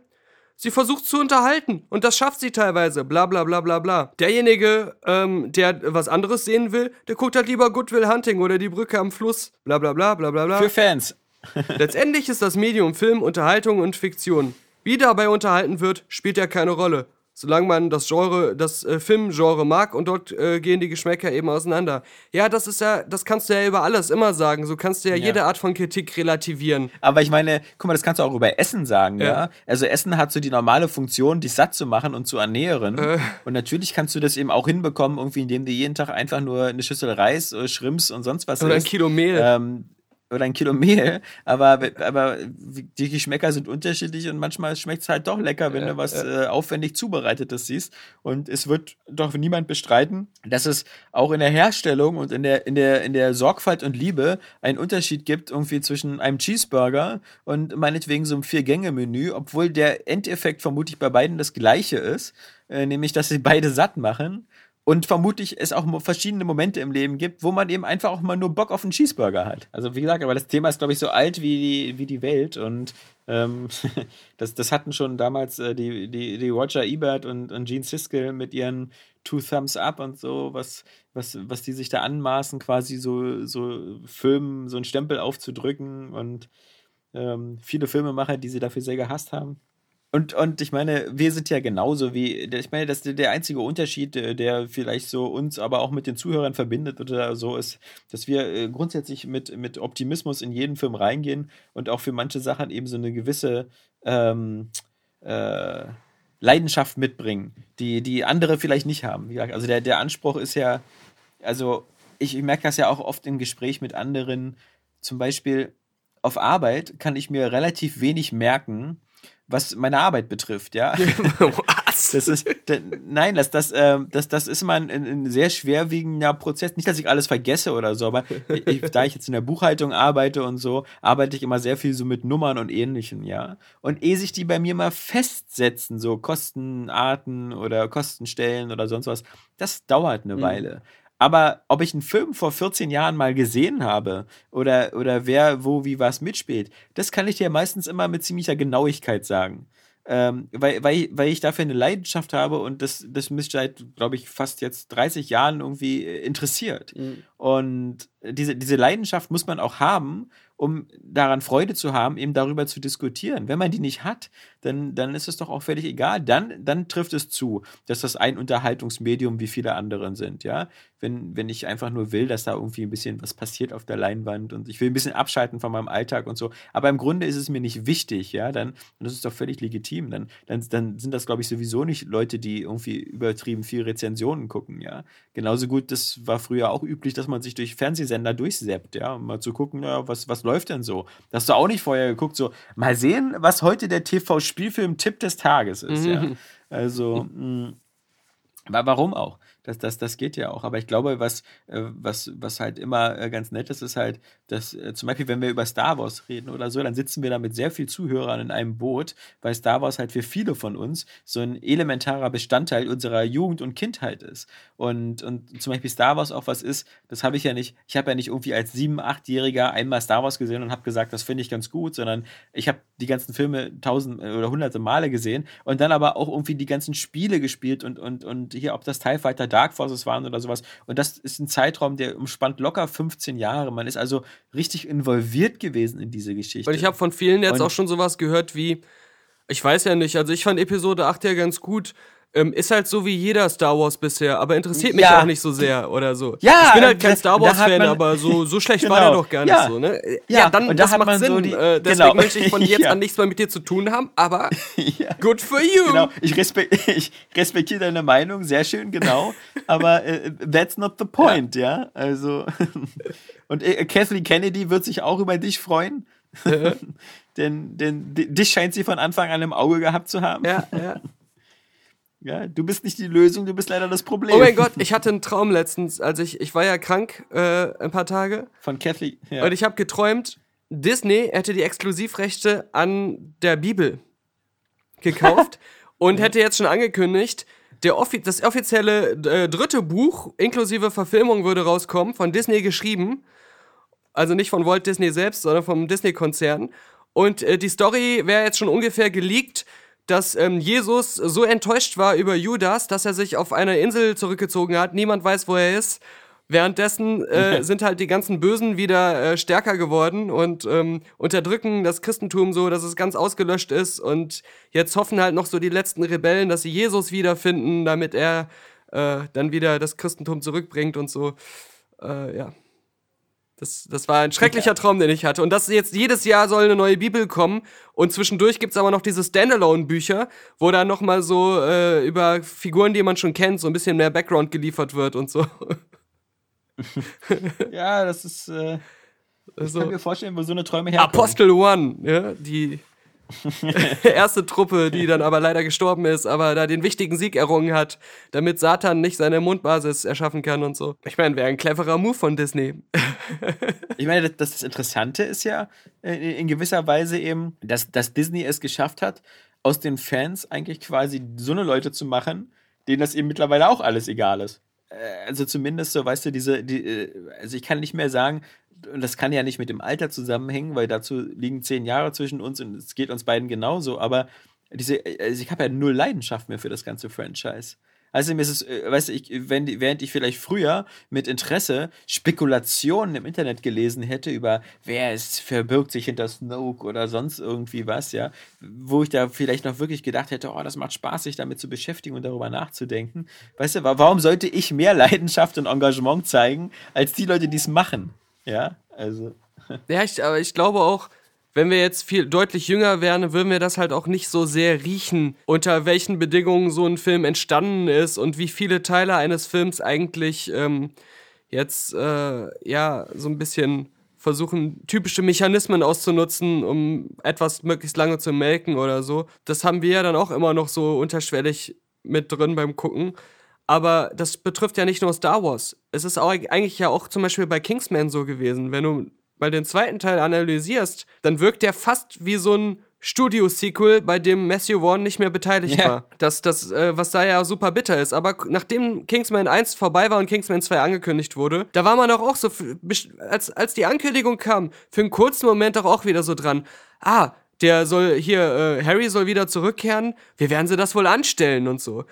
Sie versucht zu unterhalten und das schafft sie teilweise, bla bla bla bla bla. Derjenige, ähm, der was anderes sehen will, der guckt halt lieber Good Will Hunting oder die Brücke am Fluss, bla bla bla bla bla bla. Für Fans. [LAUGHS] Letztendlich ist das Medium Film, Unterhaltung und Fiktion. Wie dabei unterhalten wird, spielt ja keine Rolle. Solange man das Genre, das äh, Filmgenre mag und dort äh, gehen die Geschmäcker eben auseinander. Ja, das ist ja, das kannst du ja über alles immer sagen. So kannst du ja, Ja. jede Art von Kritik relativieren. Aber ich meine, guck mal, das kannst du auch über Essen sagen, ja. Ja. Also Essen hat so die normale Funktion, dich satt zu machen und zu ernähren. Äh. Und natürlich kannst du das eben auch hinbekommen, irgendwie, indem du jeden Tag einfach nur eine Schüssel Reis, äh, Schrimps und sonst was Oder ein. Kilo Mehl. Ähm, oder ein Kilo Mehl, aber, aber die Geschmäcker sind unterschiedlich und manchmal schmeckt es halt doch lecker, wenn du was äh, aufwendig zubereitetes siehst. Und es wird doch niemand bestreiten, dass es auch in der Herstellung und in der, in der, in der Sorgfalt und Liebe einen Unterschied gibt, irgendwie zwischen einem Cheeseburger und meinetwegen so einem Vier-Gänge-Menü, obwohl der Endeffekt vermutlich bei beiden das gleiche ist, äh, nämlich dass sie beide satt machen. Und vermutlich es auch verschiedene Momente im Leben gibt, wo man eben einfach auch mal nur Bock auf einen Cheeseburger hat. Also wie gesagt, aber das Thema ist, glaube ich, so alt wie die, wie die Welt. Und ähm, [LAUGHS] das, das hatten schon damals äh, die, die, die Roger Ebert und, und Gene Siskel mit ihren Two Thumbs Up und so, was, was, was die sich da anmaßen, quasi so, so Filmen, so einen Stempel aufzudrücken und ähm, viele Filmemacher, die sie dafür sehr gehasst haben. Und, und ich meine, wir sind ja genauso wie, ich meine, das der einzige Unterschied, äh, der vielleicht so uns, aber auch mit den Zuhörern verbindet oder so ist, dass wir äh, grundsätzlich mit, mit Optimismus in jeden Film reingehen und auch für manche Sachen eben so eine gewisse ähm, äh, Leidenschaft mitbringen, die, die andere vielleicht nicht haben. Wie gesagt, also der, der Anspruch ist ja, also ich, ich merke das ja auch oft im Gespräch mit anderen, zum Beispiel auf Arbeit kann ich mir relativ wenig merken, was meine Arbeit betrifft, ja. [LAUGHS] Was? Das ist, nein, das, das, ähm, das, das ist immer ein, ein, sehr schwerwiegender Prozess. Nicht, dass ich alles vergesse oder so, aber ich, da ich jetzt in der Buchhaltung arbeite und so, arbeite ich immer sehr viel so mit Nummern und Ähnlichem, ja. Und ehe sich die bei mir mal festsetzen, so Kostenarten oder Kostenstellen oder sonst was, das dauert eine Weile. Aber ob ich einen Film vor 14 Jahren mal gesehen habe oder, oder wer, wo, wie, was mitspielt, das kann ich dir meistens immer mit ziemlicher Genauigkeit sagen. Ähm, weil, weil, weil ich dafür eine Leidenschaft habe und das, das mich seit, glaube ich, fast jetzt 30 Jahren irgendwie äh, interessiert. Und diese, diese Leidenschaft muss man auch haben, um daran Freude zu haben, eben darüber zu diskutieren. Wenn man die nicht hat, dann, dann ist es doch auch völlig egal. Dann, dann trifft es zu, dass das ein Unterhaltungsmedium wie viele andere sind, ja. Wenn, wenn ich einfach nur will, dass da irgendwie ein bisschen was passiert auf der Leinwand und ich will ein bisschen abschalten von meinem Alltag und so. Aber im Grunde ist es mir nicht wichtig, ja. Dann, das ist doch völlig legitim. Dann, dann, dann sind das, glaube ich, sowieso nicht Leute, die irgendwie übertrieben viel Rezensionen gucken, ja. Genauso gut, das war früher auch üblich, dass man sich durch Fernsehsender durchseppt, ja, um mal zu gucken, ja, was, was läuft denn so? Da hast du auch nicht vorher geguckt, so, mal sehen, was heute der TV-Spielfilm-Tipp des Tages ist, ja. Also, mh, wa- warum auch? Das, das, das geht ja auch. Aber ich glaube, was, äh, was, was halt immer äh, ganz nett ist, ist halt, dass äh, zum Beispiel, wenn wir über Star Wars reden oder so, dann sitzen wir da mit sehr viel Zuhörern in einem Boot, weil Star Wars halt für viele von uns so ein elementarer Bestandteil unserer Jugend und Kindheit ist. Und, und zum Beispiel Star Wars auch was ist, das habe ich ja nicht, ich habe ja nicht irgendwie als sieben-, achtjähriger einmal Star Wars gesehen und habe gesagt, das finde ich ganz gut, sondern ich habe die ganzen Filme tausend oder hunderte Male gesehen und dann aber auch irgendwie die ganzen Spiele gespielt und, und, und hier, ob das TIE Fighter Dark Forces waren oder sowas. Und das ist ein Zeitraum, der umspannt locker 15 Jahre. Man ist also richtig involviert gewesen in diese Geschichte. Und ich habe von vielen jetzt Und- auch schon sowas gehört wie, ich weiß ja nicht, also ich fand Episode 8 ja ganz gut. Ähm, ist halt so wie jeder Star Wars bisher, aber interessiert mich Ja. auch nicht so sehr oder so. Ja, ich bin halt kein Star Wars-Fan, aber so, [LAUGHS] so schlecht war Genau. der doch gar nicht Ja. so, ne? Äh, Ja, dann und da das macht Sinn. so die- äh, deswegen genau. möchte ich von [LAUGHS] jetzt Ja. an nichts mehr mit dir zu tun haben, aber [LAUGHS] ja. good for you. Genau, ich, respek ich respektiere deine Meinung, sehr schön, genau. aber äh, that's not the point, ja. Also, und äh, Kathleen Kennedy wird sich auch über dich freuen. denn, denn di- dich scheint sie von Anfang an im Auge gehabt zu haben. Ja, ja. Ja, du bist nicht die Lösung, du bist leider das Problem. Oh mein Gott, ich hatte einen Traum letztens, also ich, ich war ja krank äh, ein paar Tage Von Kathleen. Ja. und ich habe geträumt, Disney hätte die Exklusivrechte an der Bibel gekauft [LAUGHS] und hätte jetzt schon angekündigt, der offi das offizielle äh, dritte Buch inklusive Verfilmung würde rauskommen, von Disney geschrieben. Also nicht von Walt Disney selbst, sondern vom Disney-Konzern. Und äh, die Story wäre jetzt schon ungefähr geleakt, dass ähm, Jesus so enttäuscht war über Judas, dass er sich auf eine Insel zurückgezogen hat. Niemand weiß, wo er ist. Währenddessen äh, sind halt die ganzen Bösen wieder äh, stärker geworden und ähm, unterdrücken das Christentum so, dass es ganz ausgelöscht ist. Und jetzt hoffen halt noch so die letzten Rebellen, dass sie Jesus wiederfinden, damit er äh, dann wieder das Christentum zurückbringt und so. Äh, ja. Das, das war ein schrecklicher Traum, den ich hatte. Und das jetzt jedes Jahr soll eine neue Bibel kommen. Und zwischendurch gibt's aber noch diese Standalone-Bücher, wo dann noch mal so äh, über Figuren, die man schon kennt, so ein bisschen mehr Background geliefert wird und so. [LAUGHS] ja, das ist. Äh, ich kann Also, mir vorstellen, wo so eine Träume herkommen. Apostel One, ja, die [LAUGHS] erste Truppe, die dann aber leider gestorben ist, aber da den wichtigen Sieg errungen hat, damit Satan nicht seine Mondbasis erschaffen kann und so. Ich meine, wäre ein cleverer Move von Disney. [LAUGHS] Ich meine, das, das Interessante ist ja äh, in gewisser Weise eben, dass, dass Disney es geschafft hat, aus den Fans eigentlich quasi so eine Leute zu machen, denen das eben mittlerweile auch alles egal ist. Äh, Also zumindest so, weißt du, diese, die, äh, also ich kann nicht mehr sagen, und das kann ja nicht mit dem Alter zusammenhängen, weil dazu liegen zehn Jahre zwischen uns und es geht uns beiden genauso, aber diese, also ich habe ja null Leidenschaft mehr für das ganze Franchise. Also mir ist es, äh, weißt du, ich, wenn, während ich vielleicht früher mit Interesse Spekulationen im Internet gelesen hätte über, wer es verbirgt sich hinter Snoke oder sonst irgendwie was, ja, wo ich da vielleicht noch wirklich gedacht hätte, oh, das macht Spaß, sich damit zu beschäftigen und darüber nachzudenken. Weißt du, wa- warum sollte ich mehr [LAUGHS] Leidenschaft und Engagement zeigen, als die Leute, die es machen? Ja, also. Ja, ich, aber ich glaube auch, wenn wir jetzt viel deutlich jünger wären, würden wir das halt auch nicht so sehr riechen, unter welchen Bedingungen so ein Film entstanden ist und wie viele Teile eines Films eigentlich ähm, jetzt äh, ja so ein bisschen versuchen, typische Mechanismen auszunutzen, um etwas möglichst lange zu melken oder so. Das haben wir ja dann auch immer noch so unterschwellig mit drin beim Gucken. Aber das betrifft ja nicht nur Star Wars. Es ist auch eigentlich ja auch zum Beispiel bei Kingsman so gewesen. Wenn du mal den zweiten Teil analysierst, dann wirkt der fast wie so ein Studio-Sequel, bei dem Matthew Vaughn nicht mehr beteiligt Ja. war. Das, das, äh, was da ja super bitter ist. Aber nachdem Kingsman 1 vorbei war und Kingsman 2 angekündigt wurde, da war man doch auch so, als, als die Ankündigung kam, für einen kurzen Moment doch auch wieder so dran. Ah, der soll hier, äh, Harry soll wieder zurückkehren. Wie werden sie das wohl anstellen und so?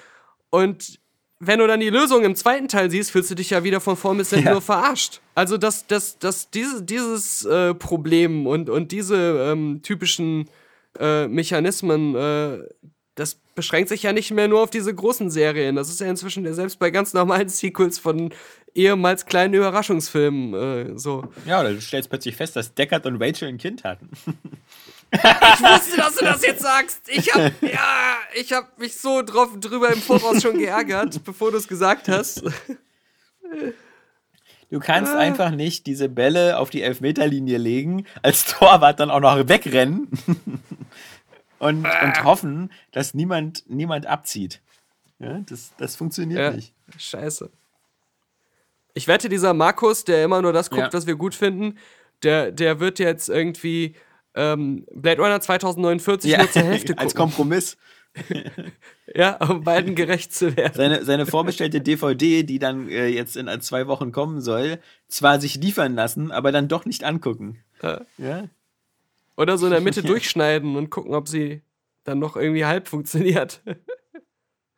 Und wenn du dann die Lösung im zweiten Teil siehst, fühlst du dich ja wieder von vorn bis hinten Ja. nur verarscht. Also das, das, das, diese, dieses äh, Problem und, und diese ähm, typischen äh, Mechanismen, äh, das beschränkt sich ja nicht mehr nur auf diese großen Serien. Das ist ja inzwischen ja selbst bei ganz normalen [LAUGHS] Sequels von ehemals kleinen Überraschungsfilmen äh, so. Ja, oder du stellst plötzlich fest, dass Deckard und Rachel ein Kind hatten. [LAUGHS] Ich wusste, dass du das jetzt sagst. Ich hab, ja, ich hab mich so drauf, drüber im Voraus schon geärgert, bevor du es gesagt hast. Du kannst einfach nicht diese Bälle auf die Elfmeterlinie legen, als Torwart dann auch noch wegrennen [LAUGHS] und, und hoffen, dass niemand, niemand abzieht. Ja, das, das funktioniert Ja, nicht. scheiße. Ich wette, dieser Markus, der immer nur das guckt, Ja. was wir gut finden, der, der wird jetzt irgendwie ähm, Blade Runner 2049 nur zur Hälfte [LAUGHS] als gucken. Kompromiss. [LAUGHS] Ja, um beiden gerecht zu werden. Seine, seine vorbestellte DVD, die dann äh, jetzt in zwei Wochen kommen soll, zwar sich liefern lassen, aber dann doch nicht angucken. Ja. Ja? Oder so in der Mitte [LAUGHS] durchschneiden und gucken, ob sie dann noch irgendwie halb funktioniert.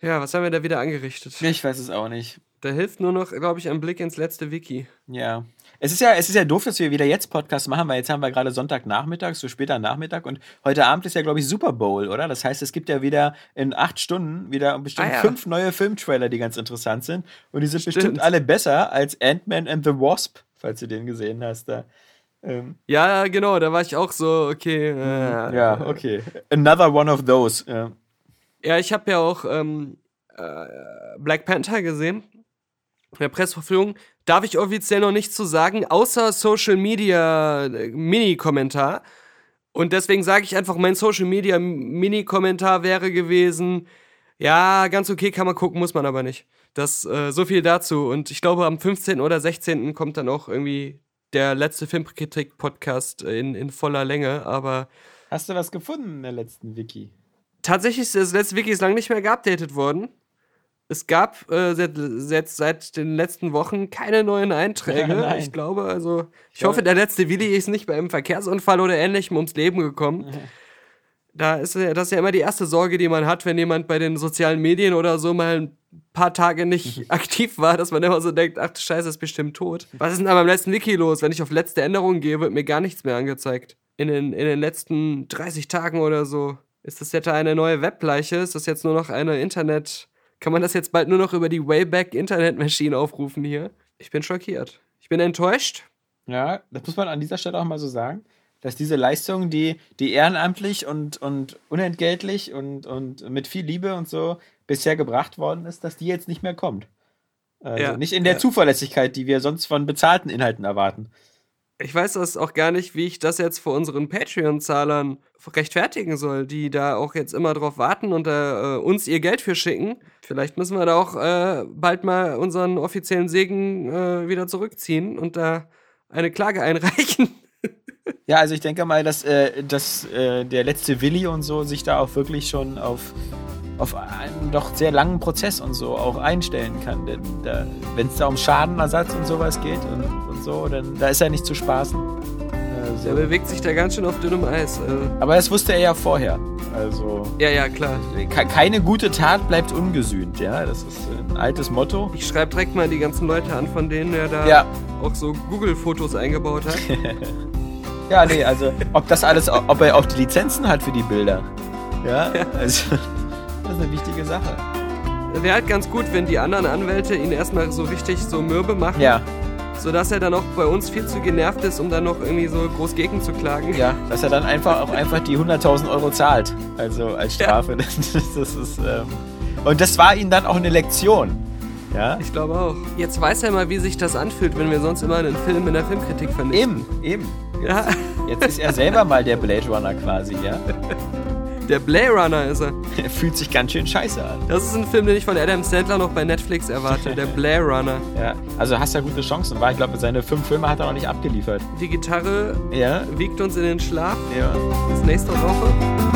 ja, was haben wir da wieder angerichtet? Ich weiß es auch nicht. Da hilft nur noch, glaube ich, ein Blick ins letzte Wiki. Ja. Es ist ja, es ist ja doof, dass wir wieder jetzt Podcast machen, weil jetzt haben wir gerade Sonntagnachmittag, so später Nachmittag und heute Abend ist ja, glaube ich, Super Bowl, oder? Das heißt, es gibt ja wieder in acht Stunden wieder bestimmt Ah, ja. fünf neue Filmtrailer, die ganz interessant sind. Und die sind Stimmt. bestimmt alle besser als Ant-Man and the Wasp, falls du den gesehen hast da. Ähm, Ja, genau, da war ich auch so, okay. Äh, ja, okay. Another one of those. Ja. Ja, ich habe ja auch ähm, äh, Black Panther gesehen. Der Presseverführung darf ich offiziell noch nichts zu sagen, außer Social Media äh, Mini-Kommentar. Und deswegen sage ich einfach, mein Social Media Mini-Kommentar wäre gewesen: Ja, ganz okay kann man gucken, muss man aber nicht. Das, äh, so viel dazu. Und ich glaube, am 15. oder 16. kommt dann auch irgendwie der letzte Filmkritik-Podcast in, in voller Länge. Aber Hast du was gefunden in der letzten Wiki? tatsächlich ist das letzte Wiki ist lange nicht mehr geupdatet worden. Es gab äh, seit, seit, seit den letzten Wochen keine neuen Einträge. Ja, ich glaube, also, ich hoffe, der letzte Willi ist nicht bei einem Verkehrsunfall oder ähnlichem ums Leben gekommen. Da ist das ist ja immer die erste Sorge, die man hat, wenn jemand bei den sozialen Medien oder so mal ein paar Tage nicht [LAUGHS] aktiv war, dass man immer so denkt, ach du Scheiße, ist bestimmt tot. Was ist denn da beim letzten Wiki los? Wenn ich auf letzte Änderungen gehe, wird mir gar nichts mehr angezeigt. In den, in den letzten 30 Tagen oder so. Ist das jetzt eine neue Webleiche? Ist das jetzt nur noch eine Internet... Kann man das jetzt bald nur noch über die Wayback Internet Machine aufrufen hier? Ich bin schockiert. Ich bin enttäuscht. Ja, das muss man an dieser Stelle auch mal so sagen, dass diese Leistung, die, die ehrenamtlich und, und unentgeltlich und, und mit viel Liebe und so bisher gebracht worden ist, dass die jetzt nicht mehr kommt. Also Ja. nicht in der Ja. Zuverlässigkeit, die wir sonst von bezahlten Inhalten erwarten. Ich weiß das auch gar nicht, wie ich das jetzt vor unseren Patreon-Zahlern rechtfertigen soll, die da auch jetzt immer drauf warten und äh, uns ihr Geld für schicken. Vielleicht müssen wir da auch äh, bald mal unseren offiziellen Segen äh, wieder zurückziehen und da eine Klage [LAUGHS] einreichen. Ja, also ich denke mal, dass, äh, dass äh, der letzte Willi und so sich da auch wirklich schon auf, auf einen doch sehr langen Prozess und so auch einstellen kann. Denn da, wenn es da um Schadenersatz und sowas geht und, und so, dann da ist er nicht zu spaßen. Also, bewegt sich da ganz schön auf dünnem Eis. Äh, aber das wusste er ja vorher. Also ja, ja, klar. ke- keine gute Tat bleibt ungesühnt, ja. Das ist ein altes Motto. Ich schreibe direkt mal die ganzen Leute an, von denen er da Ja. auch so Google-Fotos eingebaut hat. [LAUGHS] Ja, nee, also ob das alles, ob er auch die Lizenzen hat für die Bilder. Ja, [LAUGHS] also das ist eine wichtige Sache. Wäre halt ganz gut, wenn die anderen Anwälte ihn erstmal so richtig so mürbe machen. Ja, sodass er dann auch bei uns viel zu genervt ist, um dann noch irgendwie so groß gegen zu klagen. ja, dass er dann einfach auch einfach die 100.000 Euro zahlt, also als Strafe. Das, [LAUGHS] das ist ähm, und das war ihm dann auch eine Lektion. Ja, Ich glaube auch. Jetzt weiß er mal, wie sich das anfühlt, wenn wir sonst immer einen Film in der Filmkritik vernichten. eben, eben. Ja, Jetzt ist er selber mal der Blade Runner quasi, ja. [LAUGHS] der Blade Runner ist er. [LAUGHS] Er fühlt sich ganz schön scheiße an. Das ist ein Film, den ich von Adam Sandler noch bei Netflix erwarte. Der [LAUGHS] Blade Runner. Ja, also hast ja gute Chancen. War, ich glaube, seine fünf Filme hat er noch nicht abgeliefert. Die Gitarre Ja, wiegt uns in den Schlaf. ja. Bis nächste Woche.